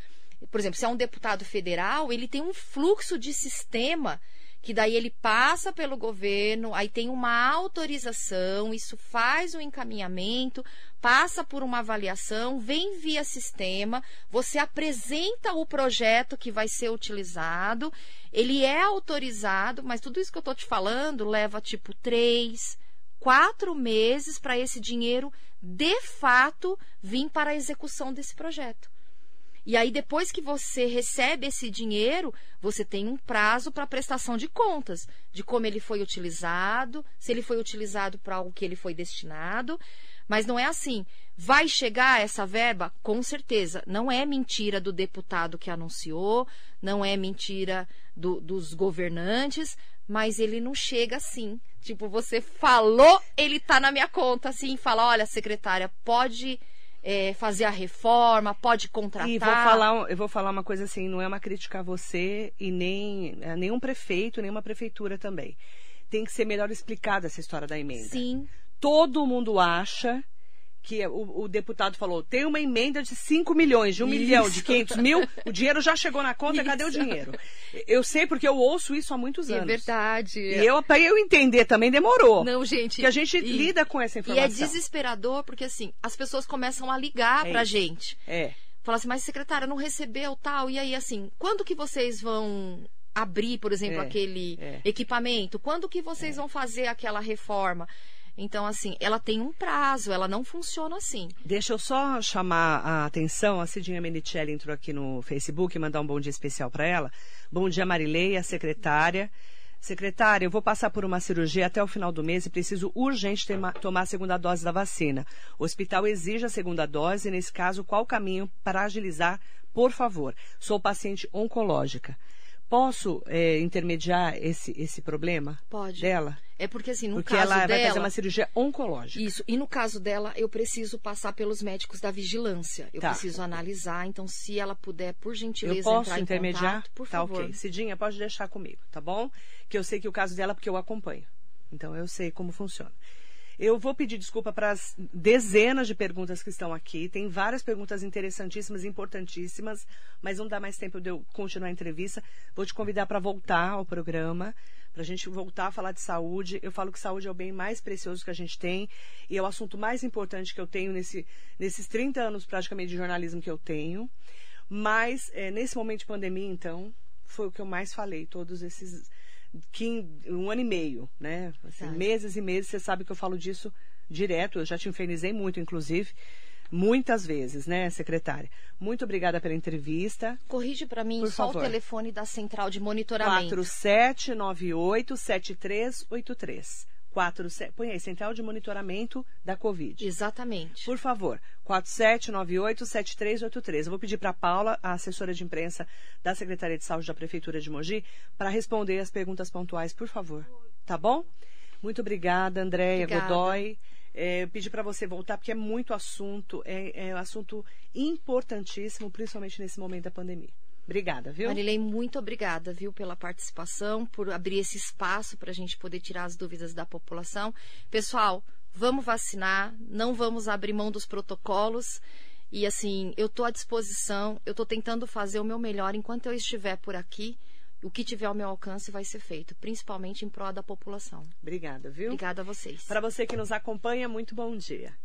Por exemplo, se é um deputado federal, ele tem um fluxo de sistema que daí ele passa pelo governo, aí tem uma autorização, isso faz o um encaminhamento, passa por uma avaliação, vem via sistema, você apresenta o projeto que vai ser utilizado, ele é autorizado, mas tudo isso que eu estou te falando leva tipo três, quatro meses para esse dinheiro de fato vir para a execução desse projeto. E aí, depois que você recebe esse dinheiro, você tem um prazo para prestação de contas, de como ele foi utilizado, se ele foi utilizado para algo que ele foi destinado. Mas não é assim. Vai chegar essa verba? Com certeza. Não é mentira do deputado que anunciou, não é mentira do, dos governantes, mas ele não chega assim. Tipo, você falou, ele está na minha conta, assim, fala: olha, secretária, pode é, fazer a reforma, pode contratar. E vou falar, eu vou falar uma coisa assim, não é uma crítica a você e nem a nenhum prefeito, nenhuma prefeitura também. Tem que ser melhor explicada essa história da emenda. Sim. Todo mundo acha que o, o, deputado falou, tem uma emenda de 5 milhões, de 1 um milhão, de 500 mil, o dinheiro já chegou na conta, isso. cadê o dinheiro? Eu sei porque eu ouço isso há muitos é anos. É verdade. E eu, para eu entender também demorou. Não, gente. Que a gente e, lida com essa informação. E é desesperador porque, assim, as pessoas começam a ligar é pra isso. gente. É. Fala assim, mas secretária, não recebeu tal, e aí, assim, quando que vocês vão abrir, por exemplo, é, aquele é. equipamento? Quando que vocês é. vão fazer aquela reforma? Então, assim, ela tem um prazo, ela não funciona assim. Deixa eu só chamar a atenção, a Cidinha Menicelli entrou aqui no Facebook, mandar um bom dia especial para ela. Bom dia, Marilei, a secretária. Secretária, eu vou passar por uma cirurgia até o final do mês e preciso urgente tomar a segunda dose da vacina. O hospital exige a segunda dose e, nesse caso, qual o caminho para agilizar? Por favor, sou paciente oncológica. Posso é, intermediar esse, esse problema Pode. dela? É porque assim, no porque caso ela dela, vai fazer uma cirurgia oncológica. Isso. E no caso dela, eu preciso passar pelos médicos da vigilância. Eu tá. preciso analisar. Então, se ela puder, por gentileza, eu posso entrar intermediar? contato, por tá, favor. ok. Cidinha, pode deixar comigo, tá bom? Que eu sei que o caso dela, porque eu acompanho. Então, eu sei como funciona. Eu vou pedir desculpa para as dezenas de perguntas que estão aqui. Tem várias perguntas interessantíssimas, importantíssimas, mas não dá mais tempo de eu continuar a entrevista. Vou te convidar para voltar ao programa, para a gente voltar a falar de saúde. Eu falo que saúde é o bem mais precioso que a gente tem e é o assunto mais importante que eu tenho nesse, nesses 30 anos praticamente de jornalismo que eu tenho. Mas é, nesse momento de pandemia, então, foi o que eu mais falei, todos esses que um ano e meio, né? Assim, meses e meses, você sabe que eu falo disso direto, eu já te infernizei muito, inclusive, muitas vezes, né, secretária? Muito obrigada pela entrevista. Corrige para mim Por só favor. o telefone da central de monitoramento. 4798 7383. 47, põe aí, Central de Monitoramento da Covid. Exatamente. Por favor, 4798-7383. Eu vou pedir para a Paula, a assessora de imprensa da Secretaria de Saúde da Prefeitura de Mogi, para responder as perguntas pontuais, por favor. Tá bom? Muito obrigada, Andréia Godoy. É, eu pedi para você voltar, porque é muito assunto, é, é um assunto importantíssimo, principalmente nesse momento da pandemia. Obrigada, viu? Marilei, muito obrigada, viu, pela participação, por abrir esse espaço para a gente poder tirar as dúvidas da população. Pessoal, vamos vacinar, não vamos abrir mão dos protocolos. E assim, eu estou à disposição, eu estou tentando fazer o meu melhor enquanto eu estiver por aqui. O que tiver ao meu alcance vai ser feito, principalmente em prol da população. Obrigada, viu? Obrigada a vocês. Para você que nos acompanha, muito bom dia.